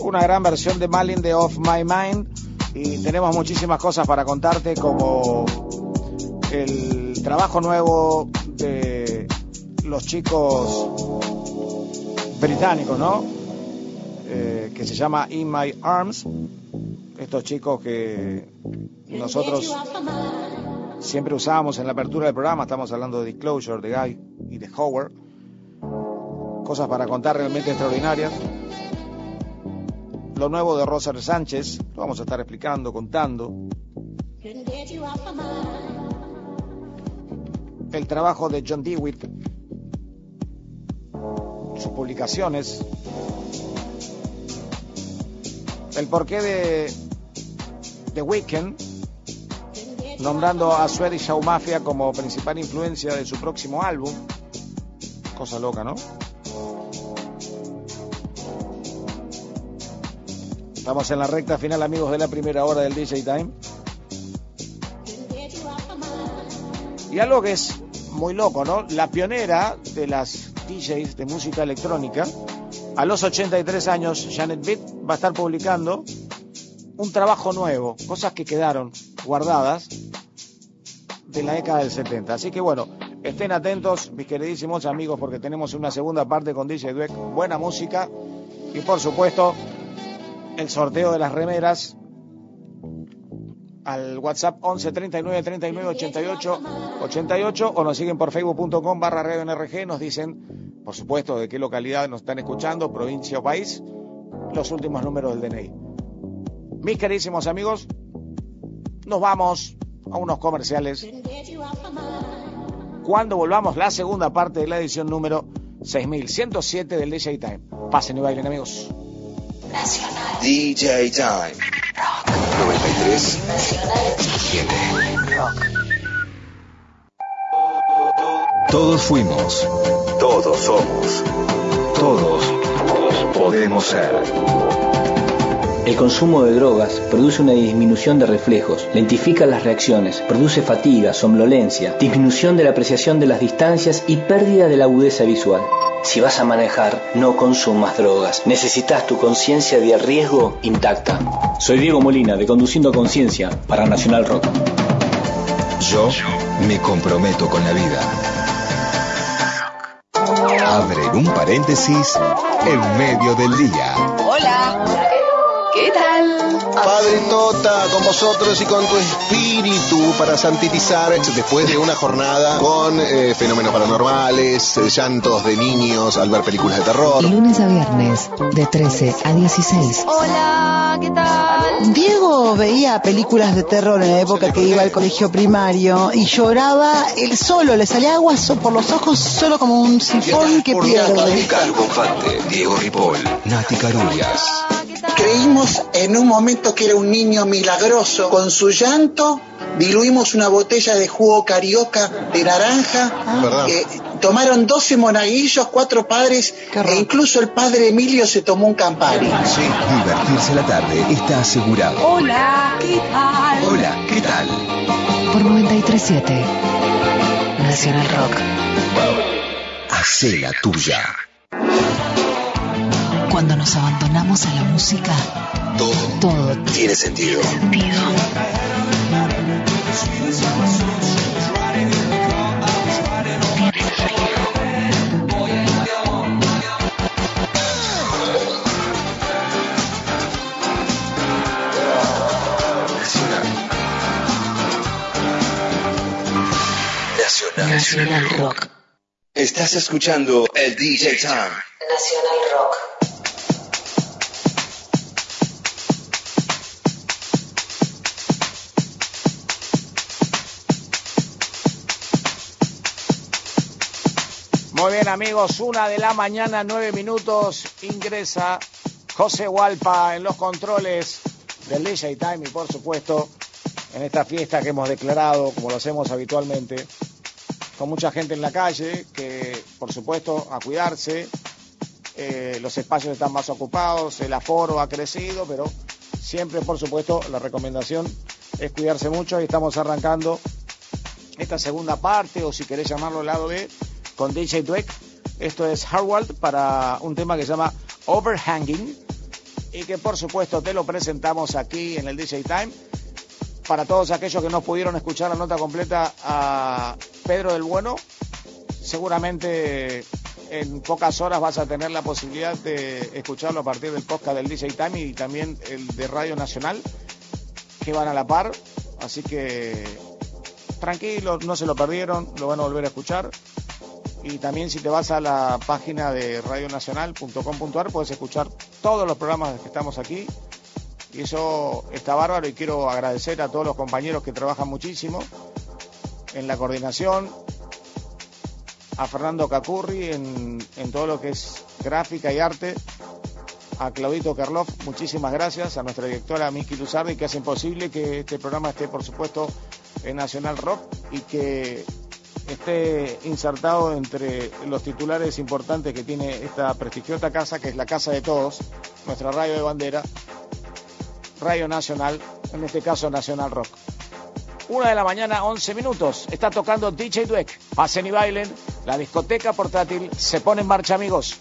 Una gran versión de Malin de Off My Mind. Y tenemos muchísimas cosas para contarte, como el trabajo nuevo de los chicos británicos, ¿no? Eh, que se llama In My Arms. Estos chicos que nosotros siempre usábamos en la apertura del programa, estamos hablando de Disclosure, de Guy y de Howard. Cosas para contar realmente extraordinarias. Lo nuevo de Rosa Sánchez, lo vamos a estar explicando, contando. El trabajo de John Dewitt, sus publicaciones, el porqué de The Weeknd, nombrando a Swedish Show Mafia como principal influencia de su próximo álbum. Cosa loca, ¿no? Estamos en la recta final, amigos, de la primera hora del DJ Time. Y algo que es muy loco, ¿no? La pionera de las DJs de música electrónica, a los 83 años, Janet Bitt va a estar publicando un trabajo nuevo, cosas que quedaron guardadas de la década del 70. Así que bueno, estén atentos, mis queridísimos amigos, porque tenemos una segunda parte con DJ Dweck, buena música y por supuesto el sorteo de las remeras al WhatsApp 11 39 39 88 88 o nos siguen por facebook.com barra radio NRG, nos dicen, por supuesto, de qué localidad nos están escuchando, provincia o país, los últimos números del DNI. Mis queridísimos amigos, nos vamos a unos comerciales. Cuando volvamos, la segunda parte de la edición número 6107 del DJ Time. Pasen y bailen, amigos. Nacional. DJ Time. Rock. 93. Nacional. 7. Rock. Todos fuimos. Todos somos. Todos podemos ser. El consumo de drogas produce una disminución de reflejos, lentifica las reacciones, produce fatiga, somnolencia, disminución de la apreciación de las distancias y pérdida de la agudeza visual. Si vas a manejar, no consumas drogas. Necesitas tu conciencia de riesgo intacta. Soy Diego Molina de Conduciendo Conciencia para Nacional Rock. Yo me comprometo con la vida. Abre un paréntesis en medio del día. Hola. ¿Qué tal? Padre Tota, con vosotros y con tu espíritu para sanitizar después de una jornada con eh, fenómenos paranormales, eh, llantos de niños al ver películas de terror. Lunes a viernes, de 13 a 16. Hola, ¿qué tal? Diego veía películas de terror en la época que iba al colegio primario y lloraba él solo, le salía agua por los ojos solo como un sifón que pierde. Diego Ripoll, Nati Carulias. Creímos en un momento que era un niño milagroso. Con su llanto diluimos una botella de jugo carioca de naranja. Eh, tomaron 12 monaguillos, cuatro padres e incluso el padre Emilio se tomó un Campari. Sí, divertirse la tarde está asegurado. Hola, ¿qué tal? Hola, ¿qué tal? Por 937 Nacional Rock. Hacé la tuya. Cuando nos abandonamos a la música, Todo todo tiene sentido. sentido. Nacional. Nacional. Nacional Rock. Estás escuchando el DJ Time. Nacional Rock. Muy bien, amigos, una de la mañana, nueve minutos, ingresa José Hualpa en los controles del DJ Time y, por supuesto, en esta fiesta que hemos declarado, como lo hacemos habitualmente, con mucha gente en la calle, que, por supuesto, a cuidarse, eh, los espacios están más ocupados, el aforo ha crecido, pero siempre, por supuesto, la recomendación es cuidarse mucho y estamos arrancando esta segunda parte, o si querés llamarlo lado B, con DJ Dweck. Esto es Harwald para un tema que se llama Overhanging y que por supuesto te lo presentamos aquí en el DJ Time. Para todos aquellos que no pudieron escuchar la nota completa a Pedro del Bueno, seguramente en pocas horas vas a tener la posibilidad de escucharlo a partir del podcast del DJ Time y también el de Radio Nacional, que van a la par. Así que tranquilos, no se lo perdieron, lo van a volver a escuchar. Y también si te vas a la página de radionacional.com.ar puedes escuchar todos los programas que estamos aquí. Y eso está bárbaro y quiero agradecer a todos los compañeros que trabajan muchísimo en la coordinación, a Fernando Cacurri en, en todo lo que es gráfica y arte, a Claudito Karloff, muchísimas gracias, a nuestra directora Miki Luzardi, que hace imposible que este programa esté, por supuesto, en Nacional Rock y que esté insertado entre los titulares importantes que tiene esta prestigiosa casa, que es la casa de todos, nuestra radio de bandera, Radio Nacional, en este caso Nacional Rock. Una de la mañana, 11 minutos. Está tocando DJ Dweck. Pasen y bailen. La discoteca portátil se pone en marcha, amigos.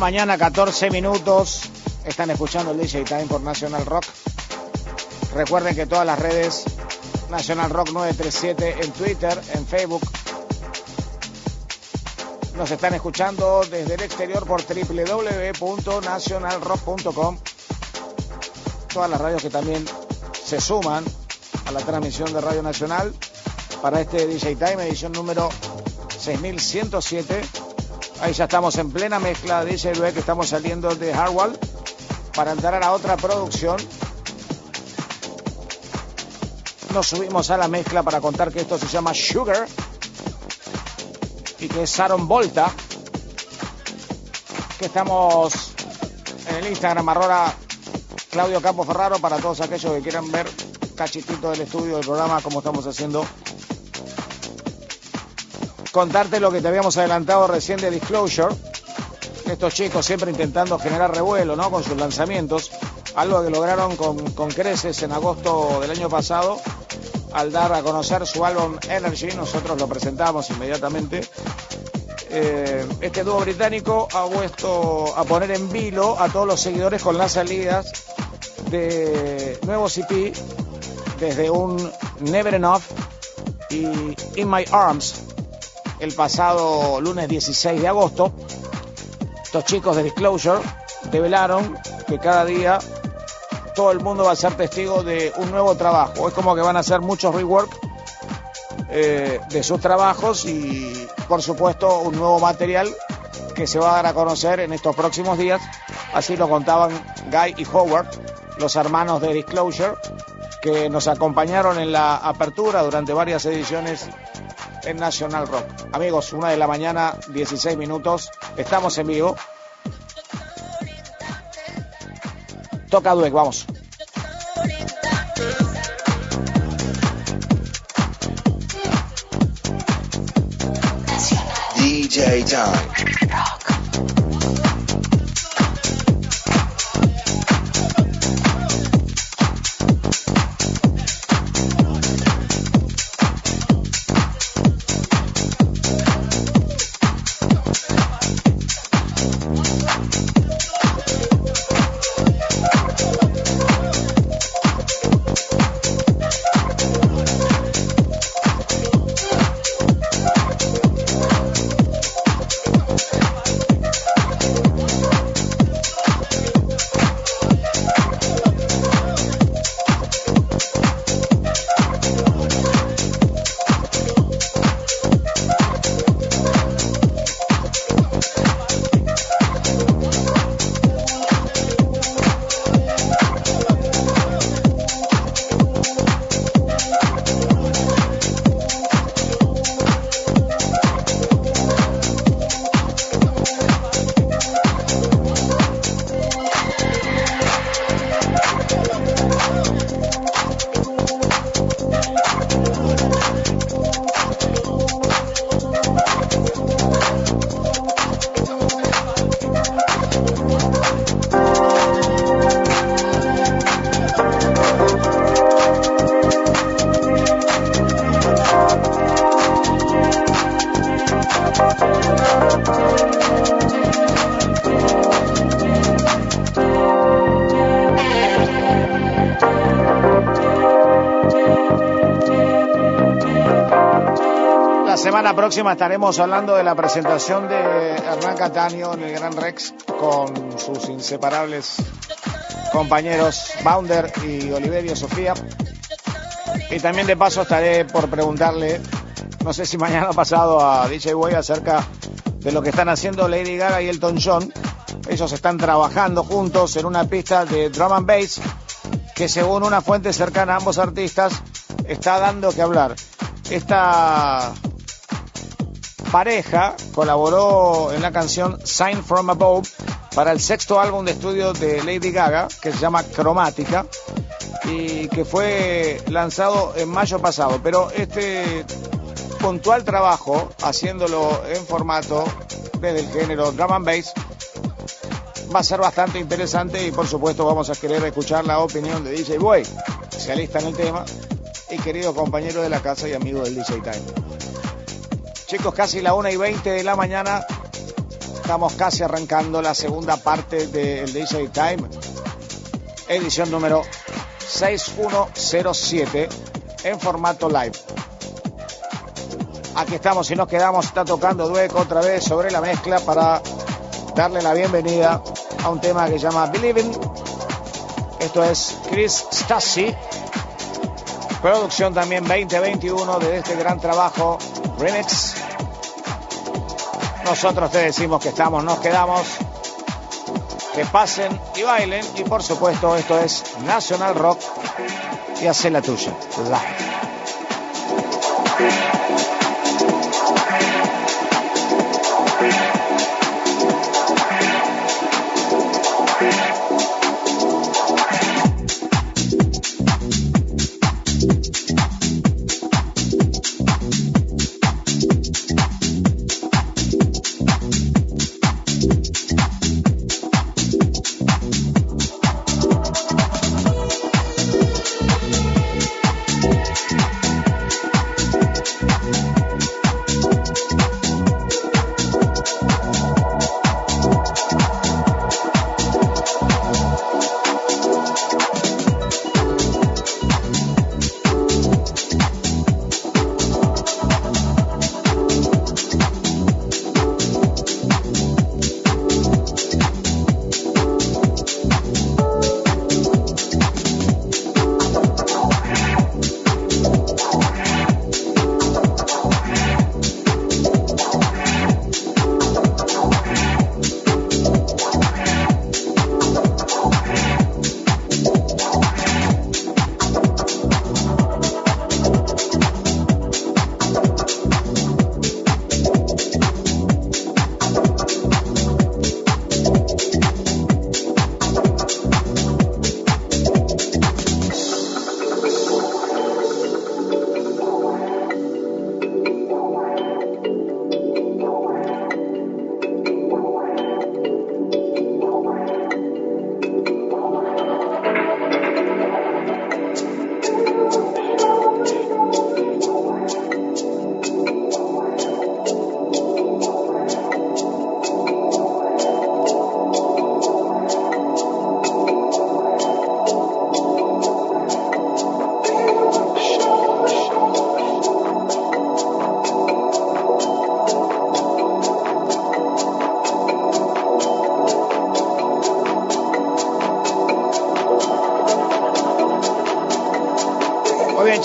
Mañana, 14 minutos. Están escuchando el DJ Time por National Rock. Recuerden que todas las redes National Rock 937 en Twitter, en Facebook. Nos están escuchando desde el exterior por www.nationalrock.com. Todas las radios que también se suman a la transmisión de Radio Nacional para este DJ Time, edición número 6107 Ahí ya estamos en plena mezcla, dice el que estamos saliendo de Harwell para entrar a otra producción. nos subimos a la mezcla para contar que esto se llama Sugar y que es Aaron Volta. Que estamos en el Instagram, arroba Claudio Campo Ferraro, para todos aquellos que quieran ver cachitito del estudio del programa, como estamos haciendo. Contarte lo que te habíamos adelantado recién de Disclosure. Estos chicos siempre intentando generar revuelo, ¿no? Con sus lanzamientos. Algo que lograron con, creces en agosto del año pasado al dar a conocer su álbum Energy. Nosotros lo presentamos inmediatamente. Eh, este dúo británico ha puesto a poner en vilo a todos los seguidores con las salidas de nuevos EP desde un Never Enough y In My Arms el pasado lunes 16 de agosto. Estos chicos de Disclosure develaron que cada día todo el mundo va a ser testigo de un nuevo trabajo. Es como que van a hacer muchos rework eh, de sus trabajos y por supuesto un nuevo material que se va a dar a conocer en estos próximos días. Así lo contaban Guy y Howard, los hermanos de Disclosure, que nos acompañaron en la apertura durante varias ediciones en National Rock. Amigos, una de la mañana, 16 minutos, estamos en vivo. Toca Dueck, vamos. DJ Time. Próxima estaremos hablando de la presentación de Hernán Cataño en el Gran Rex con sus inseparables compañeros Bounder y Oliverio Sofía. Y también de paso estaré por preguntarle, no sé si mañana pasado a DJ Boy acerca de lo que están haciendo Lady Gaga y Elton John. Ellos están trabajando juntos en una pista de drum and bass que según una fuente cercana a ambos artistas está dando que hablar. Esta pareja colaboró en la canción Sign from Above para el sexto álbum de estudio de Lady Gaga, que se llama Cromática, y que fue lanzado en mayo pasado. Pero este puntual trabajo, haciéndolo en formato desde el género drum and bass, va a ser bastante interesante y por supuesto vamos a querer escuchar la opinión de DJ Boy, especialista en el tema y querido compañero de la casa y amigo del DJ Time. Chicos, casi la 1 y 20 de la mañana. Estamos casi arrancando la segunda parte del DJ Time. Edición número 6107 en formato live. Aquí estamos y nos quedamos. Está tocando Dueco otra vez sobre la mezcla para darle la bienvenida a un tema que se llama Believing. Esto es Chris Stassi. Producción también 2021 de este gran trabajo Remix. Nosotros te decimos que estamos, nos quedamos. que pasen y bailen. Y por supuesto, esto es National Rock y hace la tuya. Live.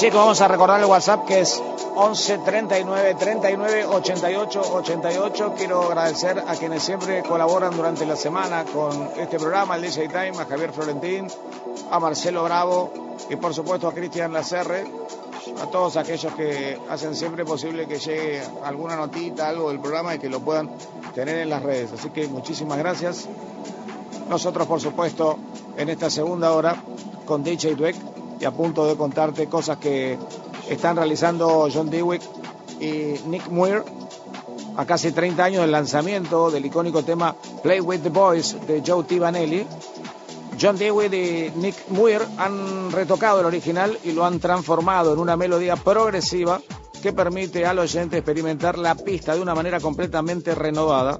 Chicos, vamos a recordar el WhatsApp que es 11 39 39 88 88. Quiero agradecer a quienes siempre colaboran durante la semana con este programa, el DJ Time, a Javier Florentín, a Marcelo Bravo y por supuesto a Cristian Lacerre, a todos aquellos que hacen siempre posible que llegue alguna notita, algo del programa y que lo puedan tener en las redes. Así que muchísimas gracias. Nosotros, por supuesto, en esta segunda hora con DJ Dweck y a punto de contarte cosas que están realizando John Dewick y Nick Muir a casi 30 años del lanzamiento del icónico tema Play with the Boys de Joe T. Vanelli. John Dewitt y Nick Muir han retocado el original y lo han transformado en una melodía progresiva que permite al oyente experimentar la pista de una manera completamente renovada.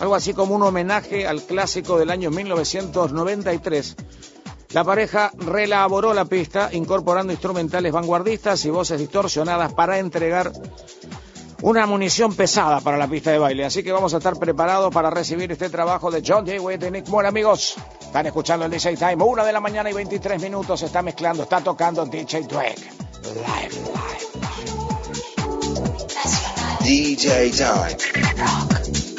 Algo así como un homenaje al clásico del año 1993 la pareja reelaboró la pista incorporando instrumentales vanguardistas y voces distorsionadas para entregar una munición pesada para la pista de baile. Así que vamos a estar preparados para recibir este trabajo de John J. de Nick Moore, amigos. Están escuchando el DJ Time. Una de la mañana y 23 minutos. Se está mezclando, está tocando DJ Dweck. Live, live. DJ Time. Ahí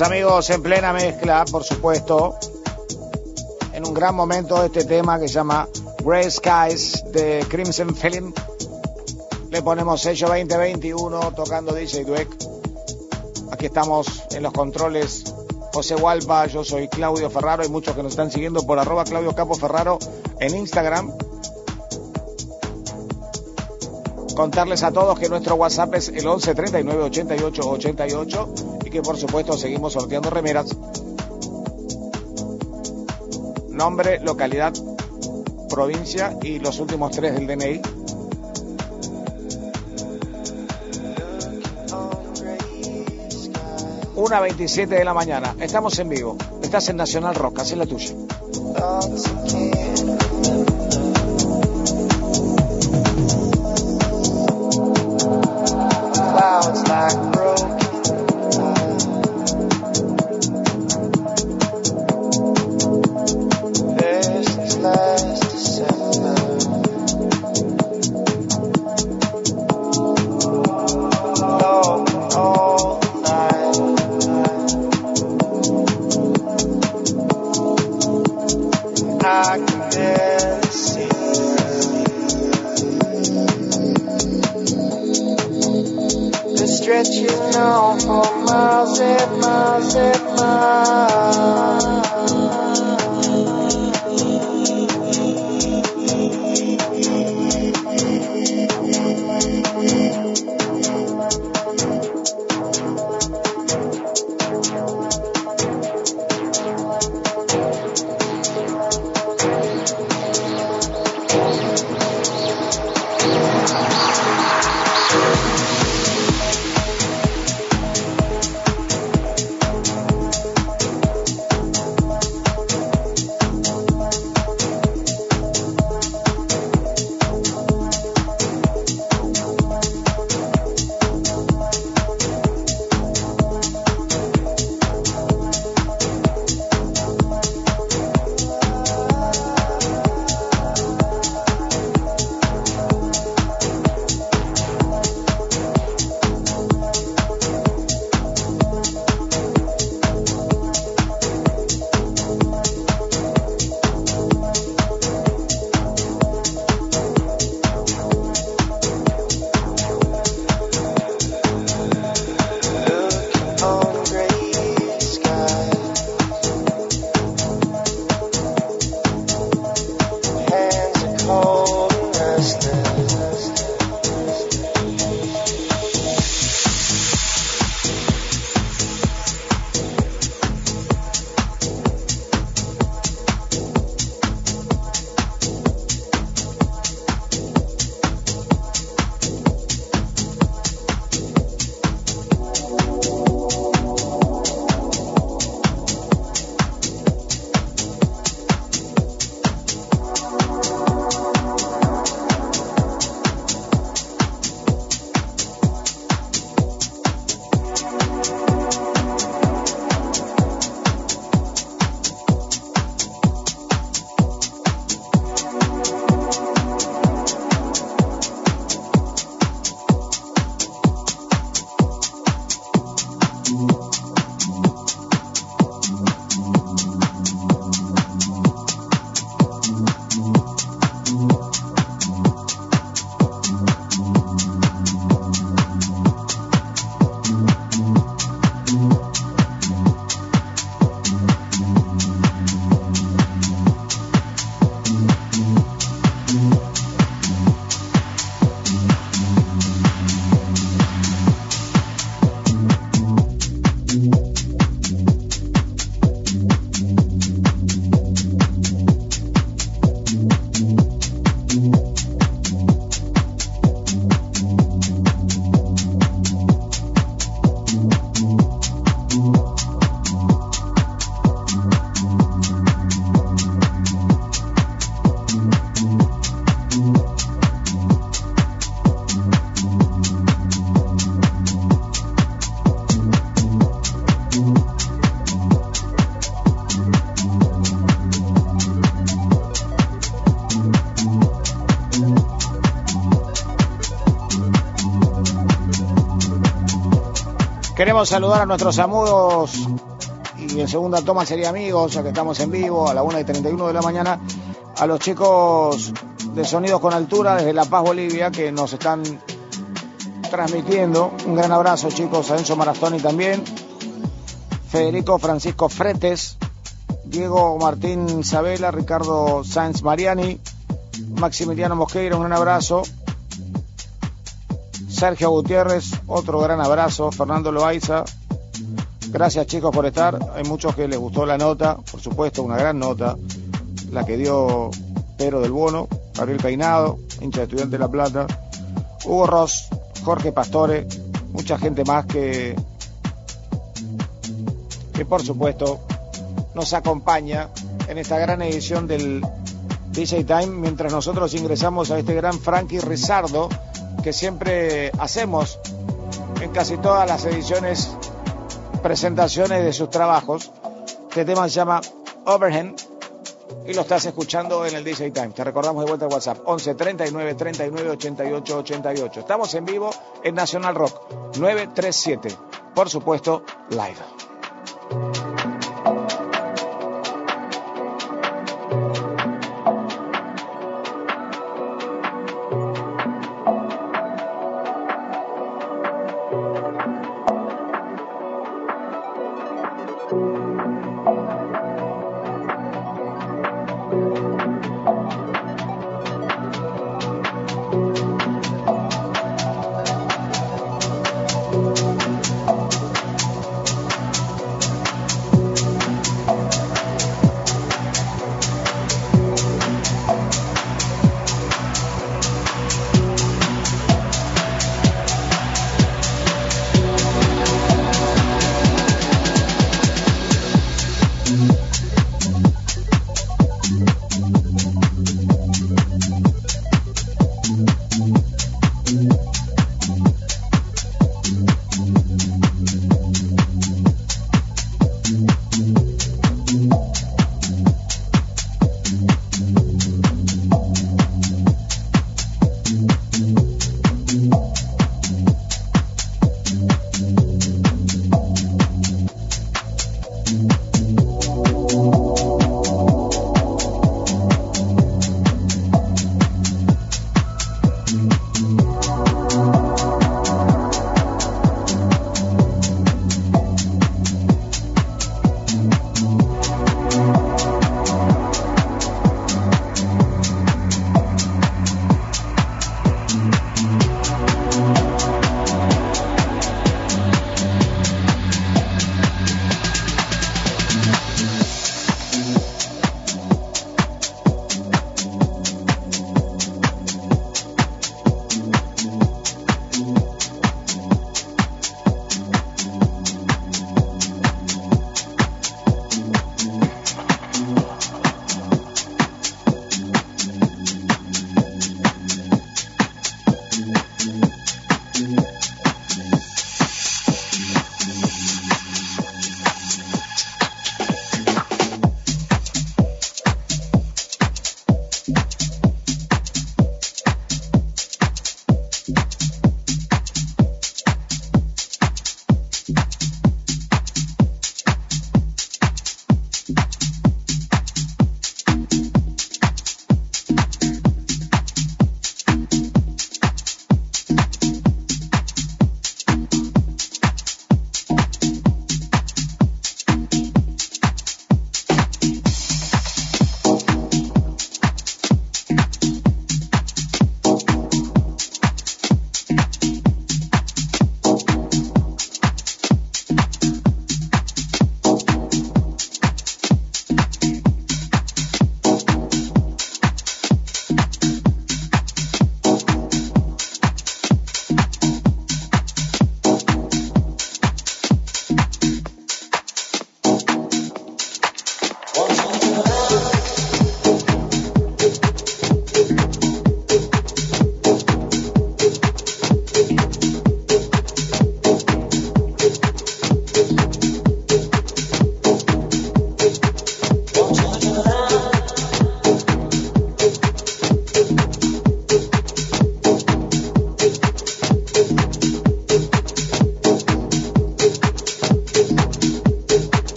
amigos en plena mezcla, por supuesto, en un gran momento este tema que se llama Grey Skies de Crimson Film. Le ponemos sello 2021 tocando DJ Dweck. Aquí estamos en los controles José Hualpa, yo soy Claudio Ferraro, hay muchos que nos están siguiendo por arroba Claudio Capo Ferraro en Instagram. Contarles a todos que nuestro WhatsApp es el 11 39 88 88 y que por supuesto seguimos sorteando remeras. Nombre, localidad, provincia y los últimos tres del DNI. Una 27 de la mañana. Estamos en vivo. Estás en Nacional Rock. Haz la tuya. Queremos saludar a nuestros amigos. Y en segunda toma sería amigos, ya que estamos en vivo a la 1 y 31 de la mañana, a los chicos de Sonidos con Altura desde La Paz, Bolivia, que nos están transmitiendo. Un gran abrazo, chicos, a Enzo Marastoni también, Federico Francisco Fretes, Diego Martín Sabela, Ricardo Sáenz Mariani, Maximiliano Mosqueira, un gran abrazo. Sergio Gutiérrez, otro gran abrazo. Fernando Loaiza, gracias chicos por estar. Hay muchos que les gustó la nota, por supuesto, una gran nota, la que dio Pedro del Bono, Gabriel Peinado, hincha de Estudiante de La Plata, Hugo Ross, Jorge Pastore, mucha gente más que, que por supuesto nos acompaña en esta gran edición del DJ Time mientras nosotros ingresamos a este gran Frankie Rizardo que siempre hacemos en casi todas las ediciones, presentaciones de sus trabajos. Este tema se llama Overhand y lo estás escuchando en el DJ Time. Te recordamos de vuelta el WhatsApp 11 39 39 88 88. Estamos en vivo en Nacional Rock 937. Por supuesto, live.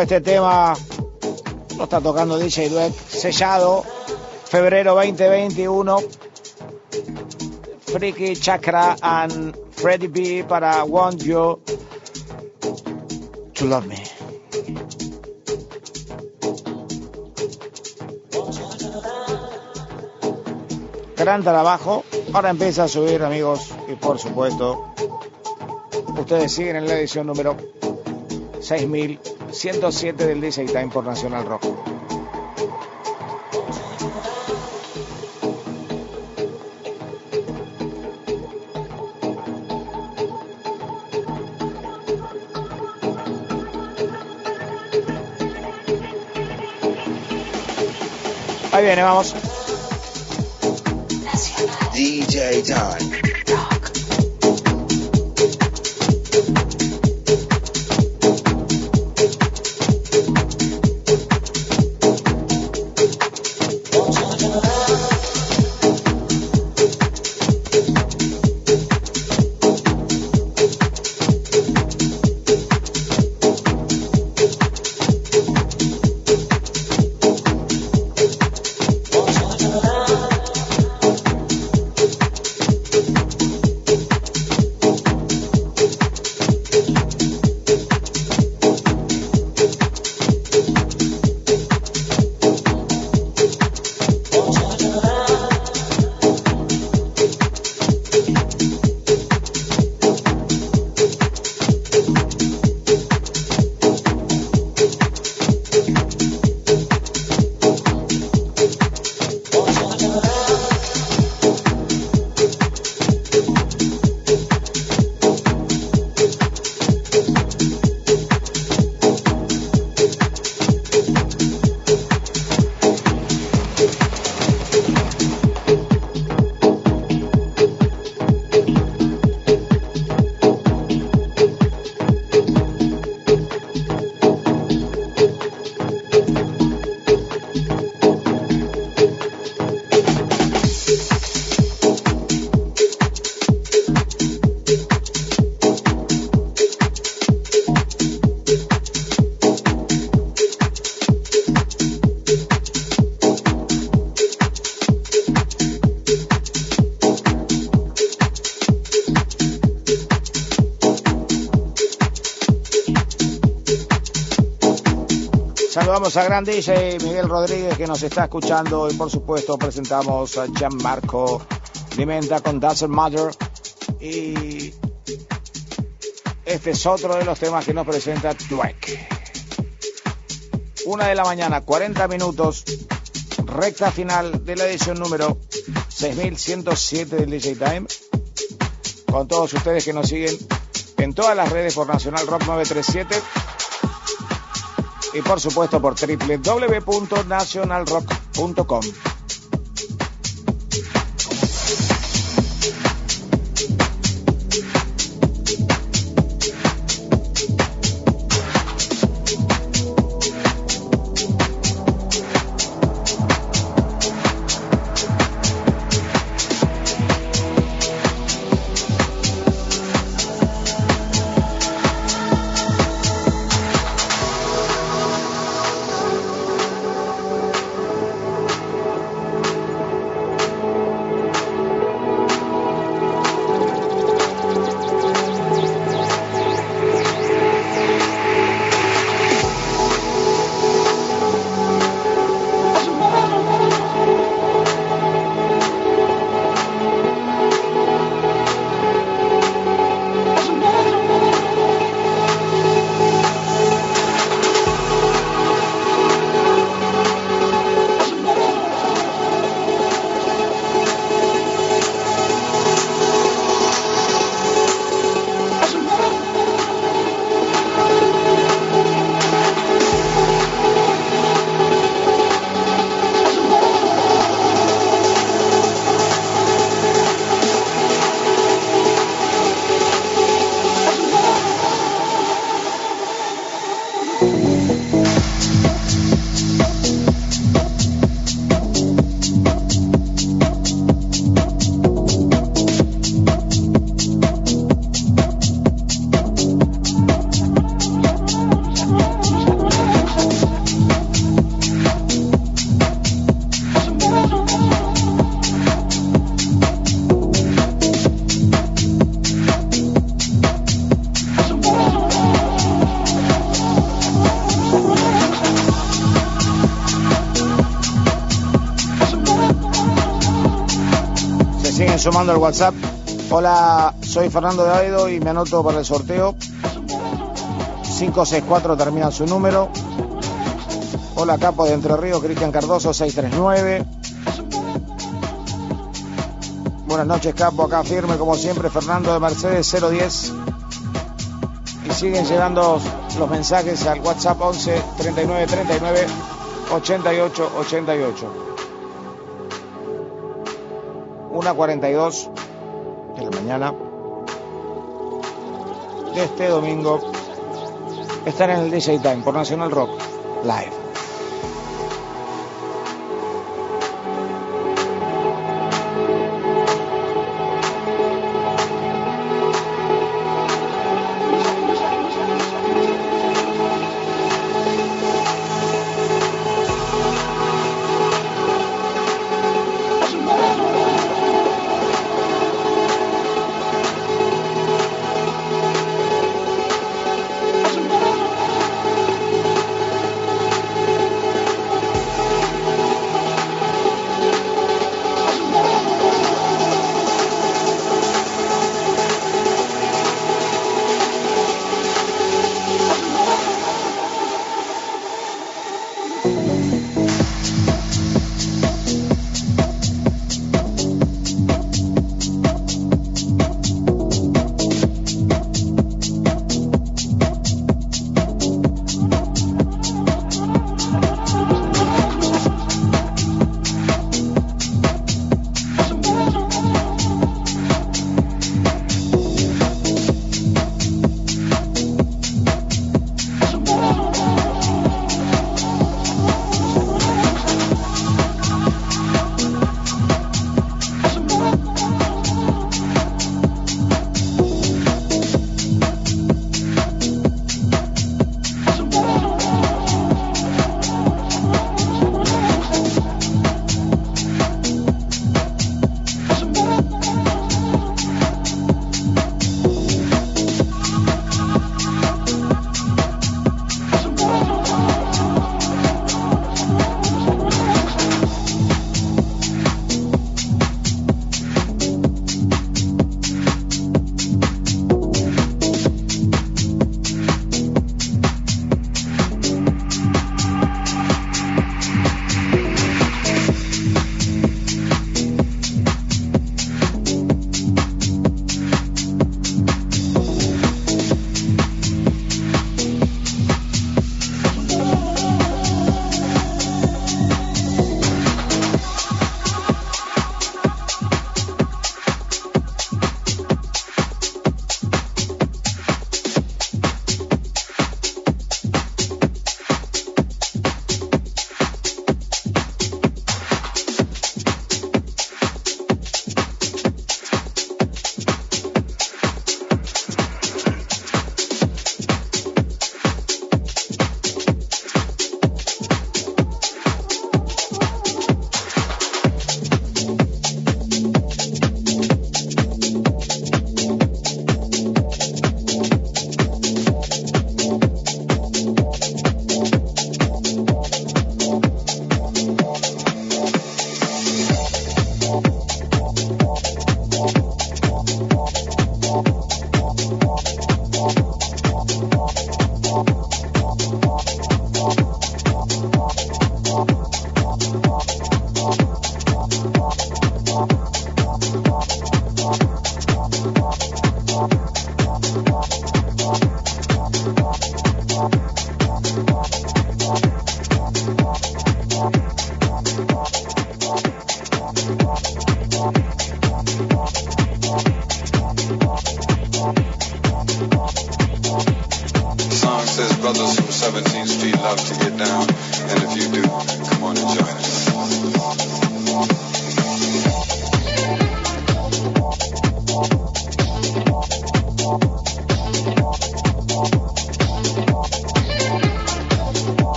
Este tema, lo está tocando DJ Dweck, sellado, febrero 2021. Freaky Chakra and Freddie B para Want You to Love Me. Gran trabajo. Ahora empieza a subir, amigos, y por supuesto, ustedes siguen en la edición número 6107 del DJ Time por Nacional Rock. Ahí viene, vamos. DJ Time. Saludamos a gran DJ Miguel Rodríguez que nos está escuchando y por supuesto presentamos a Gianmarco Limenta con Doesn't Matter y este es otro de los temas que nos presenta Dweck. Una de la mañana, 40 minutos, recta final de la edición número 6107 del DJ Time. Con todos ustedes que nos siguen en todas las redes por Nacional Rock 937 y por supuesto por www.nationalrock.com. sumando al WhatsApp. Hola, soy Fernando de Aedo y me anoto para el sorteo. 564 termina su número. Hola, Capo de Entre Ríos, Cristian Cardoso, 639. Buenas noches, Capo. Acá firme, como siempre, Fernando de Mercedes, 010. Y siguen llegando los mensajes al WhatsApp 11 39 39 88 88. 1.42 de la mañana de este domingo. Están en el DJ Time por Nacional Rock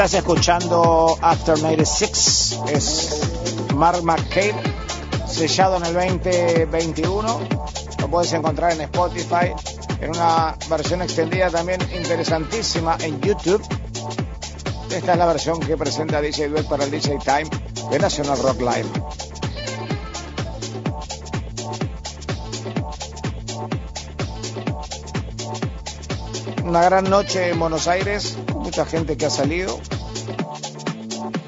Estás escuchando After 96, es Mark McCabe, sellado en el 2021. Lo puedes encontrar en Spotify, en una versión extendida también interesantísima en YouTube. Esta es la versión que presenta DJ Duet para el DJ Time de National Rock Live. Una gran noche en Buenos Aires, mucha gente que ha salido.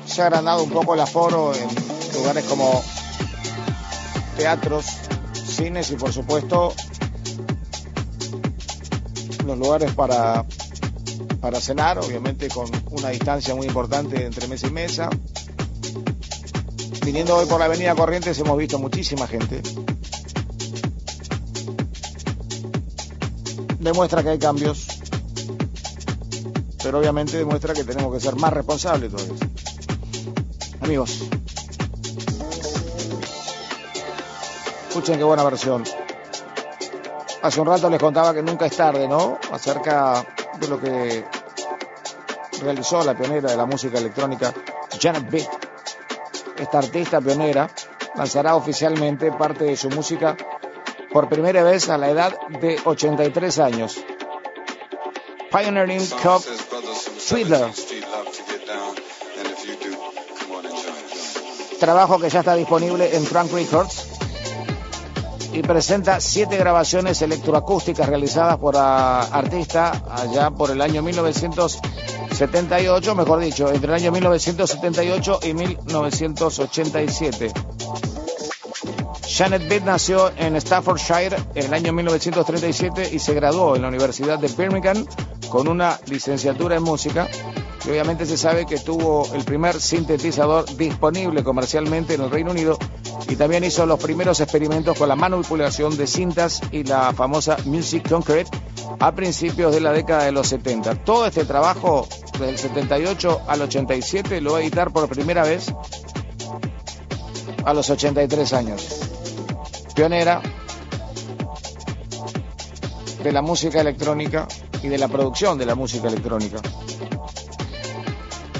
Se ha agrandado un poco el aforo en lugares como teatros, cines y por supuesto los lugares para, para cenar, obviamente con una distancia muy importante entre mesa y mesa. Viniendo hoy por la avenida Corrientes hemos visto muchísima gente. Demuestra que hay cambios, pero obviamente demuestra que tenemos que ser más responsables todavía. Amigos, escuchen qué buena versión. Hace un rato les contaba que nunca es tarde, ¿no? Acerca de lo que realizó la pionera de la música electrónica, Janet B. Esta artista pionera lanzará oficialmente parte de su música por primera vez a la edad de 83 años. Pioneering Cup Trabajo que ya está disponible en Trunk Records. Y presenta siete grabaciones electroacústicas realizadas por artista allá por el año 1978, mejor dicho, entre el año 1978 y 1987. Janet Bitt nació en Staffordshire en el año 1937 y se graduó en la Universidad de Birmingham con una licenciatura en música. Y obviamente se sabe que tuvo el primer sintetizador disponible comercialmente en el Reino Unido y también hizo los primeros experimentos con la manipulación de cintas y la famosa Music Concrete a principios de la década de los 70. Todo este trabajo, desde el 78 al 87, lo va a editar por primera vez a los 83 años. Pionera de la música electrónica y de la producción de la música electrónica.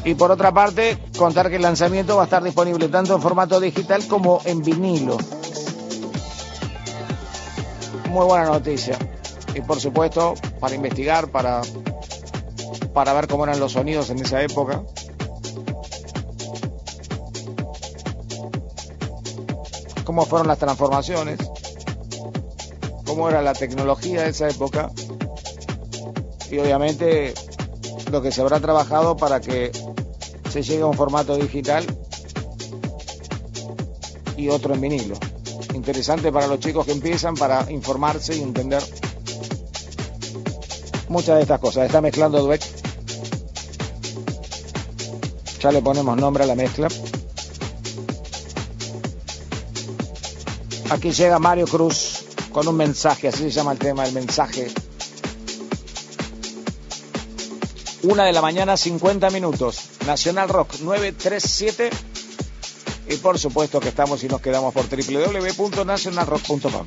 Y por otra parte, contar que el lanzamiento va a estar disponible tanto en formato digital como en vinilo. Muy buena noticia. Y por supuesto, para investigar, para, para ver cómo eran los sonidos en esa época. Cómo fueron las transformaciones. Cómo era la tecnología de esa época. Y obviamente lo que se habrá trabajado para que se llegue a un formato digital y otro en vinilo. Interesante para los chicos que empiezan para informarse y entender muchas de estas cosas. Está mezclando Dweck. Ya le ponemos nombre a la mezcla. Aquí llega Mario Cruz con un mensaje, así se llama el tema, el mensaje Una de la mañana, 50 minutos. Nacional Rock 937. Y por supuesto que estamos y nos quedamos por www.nationalrock.com.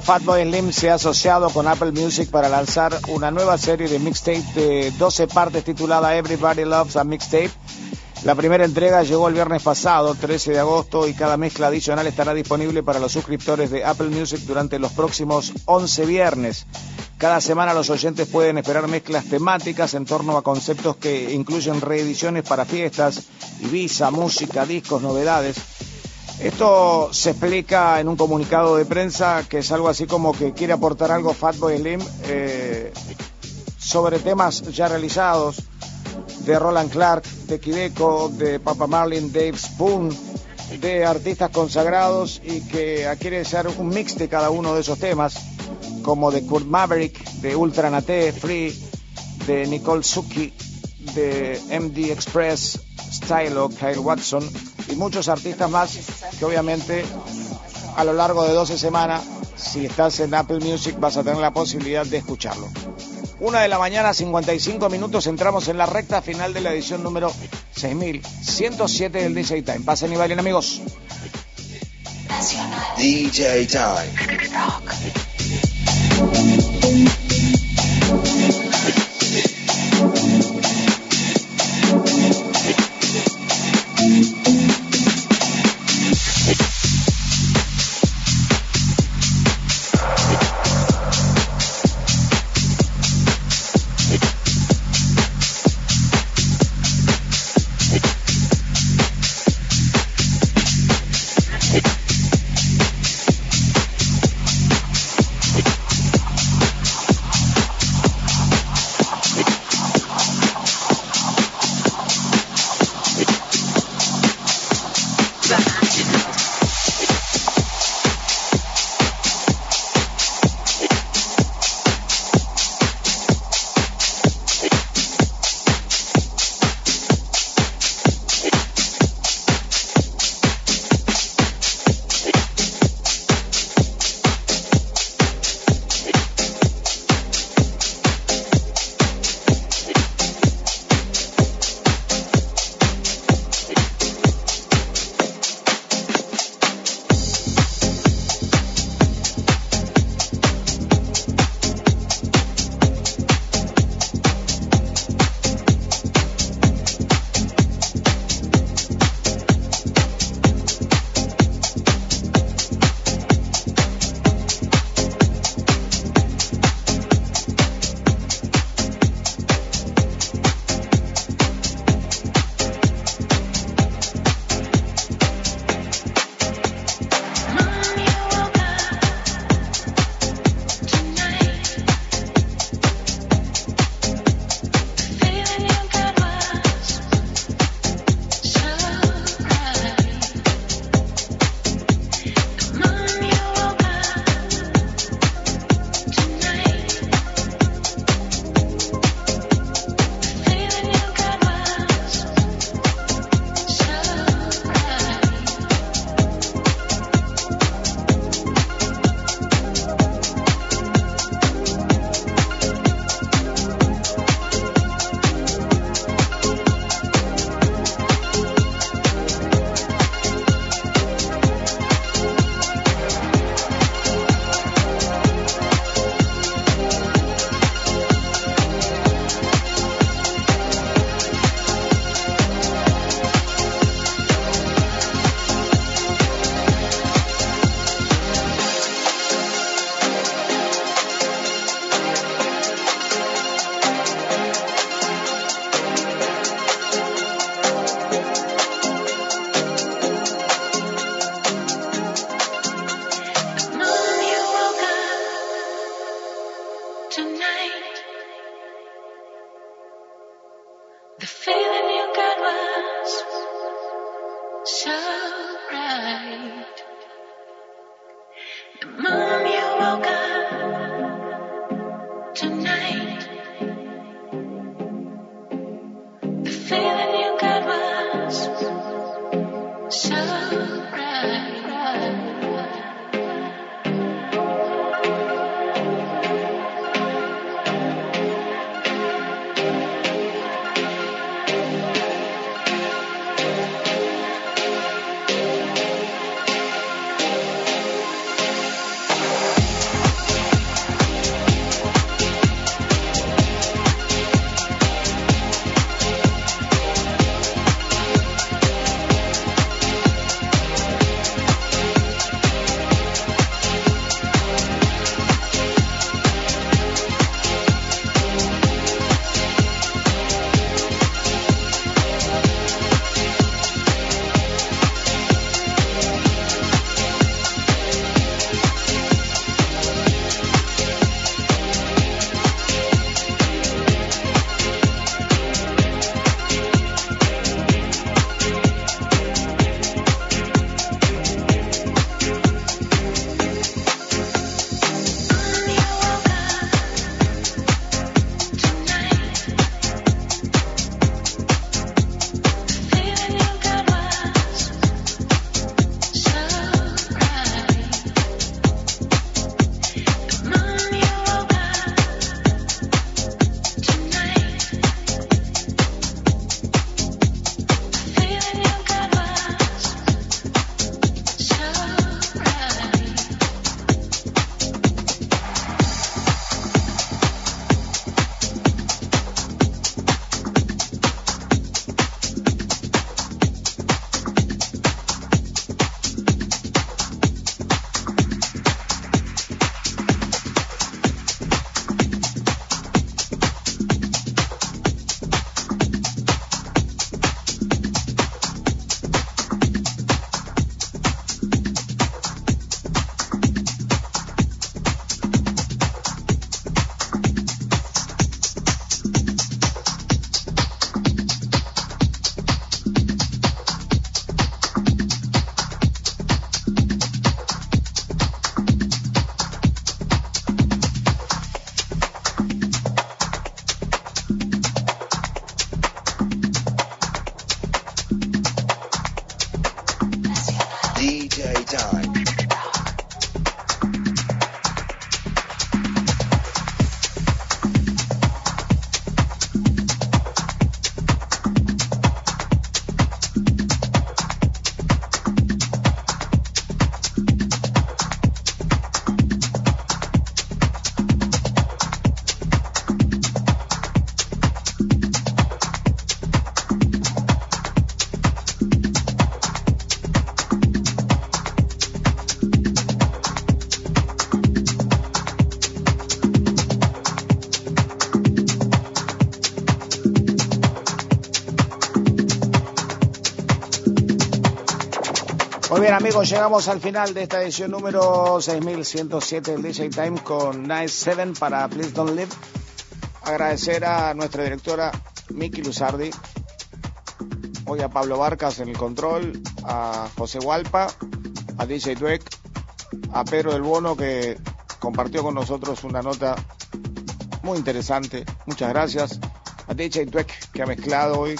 Fatboy Slim se ha asociado con Apple Music para lanzar una nueva serie de mixtape de 12 partes titulada Everybody Loves a Mixtape. La primera entrega llegó el viernes pasado, 13 de agosto, y cada mezcla adicional estará disponible para los suscriptores de Apple Music durante los próximos 11 viernes. Cada semana los oyentes pueden esperar mezclas temáticas en torno a conceptos que incluyen reediciones para fiestas, Ibiza, música, discos, novedades. Esto se explica en un comunicado de prensa que es algo así como que quiere aportar algo Fatboy Slim eh, sobre temas ya realizados de Roland Clark, de Kideco, de Papa Marlin, Dave Spoon, de artistas consagrados y que quiere hacer un mix de cada uno de esos temas, como de Kurt Maverick, de Ultra Nate, Free, de Nicole Suki, de MD Express, Stylo, Kyle Watson y muchos artistas más que obviamente a lo largo de 12 semanas, si estás en Apple Music, vas a tener la posibilidad de escucharlo. Una de la mañana, 55 minutos, entramos en la recta final de la edición número 6107 del DJ Time. Pasen y bailen amigos. DJ Time. Amigos, llegamos al final de esta edición número 6107 del DJ Time con Nice 7 para Please Don't Live. Agradecer a nuestra directora Miki Luzardi, hoy a Pablo Barcas en el control, a José Hualpa, a DJ Dweck, a Pedro del Bono que compartió con nosotros una nota muy interesante. Muchas gracias. A DJ Dweck que ha mezclado hoy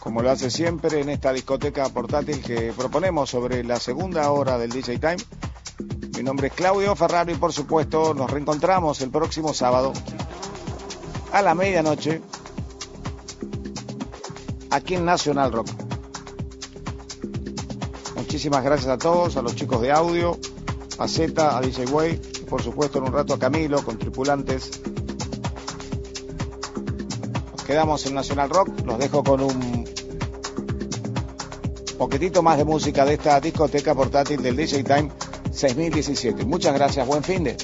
como lo hace siempre en esta discoteca portátil que proponemos sobre la segunda hora del DJ Time. Mi nombre es Claudio Ferraro y por supuesto nos reencontramos el próximo sábado a la medianoche aquí en Nacional Rock. Muchísimas gracias a todos, a los chicos de audio, a Z, a DJ Way y por supuesto en un rato a Camilo con tripulantes. Nos quedamos en Nacional Rock, los dejo con un poquitito más de música de esta discoteca portátil del DJ Time 6017. Muchas gracias, buen fin de.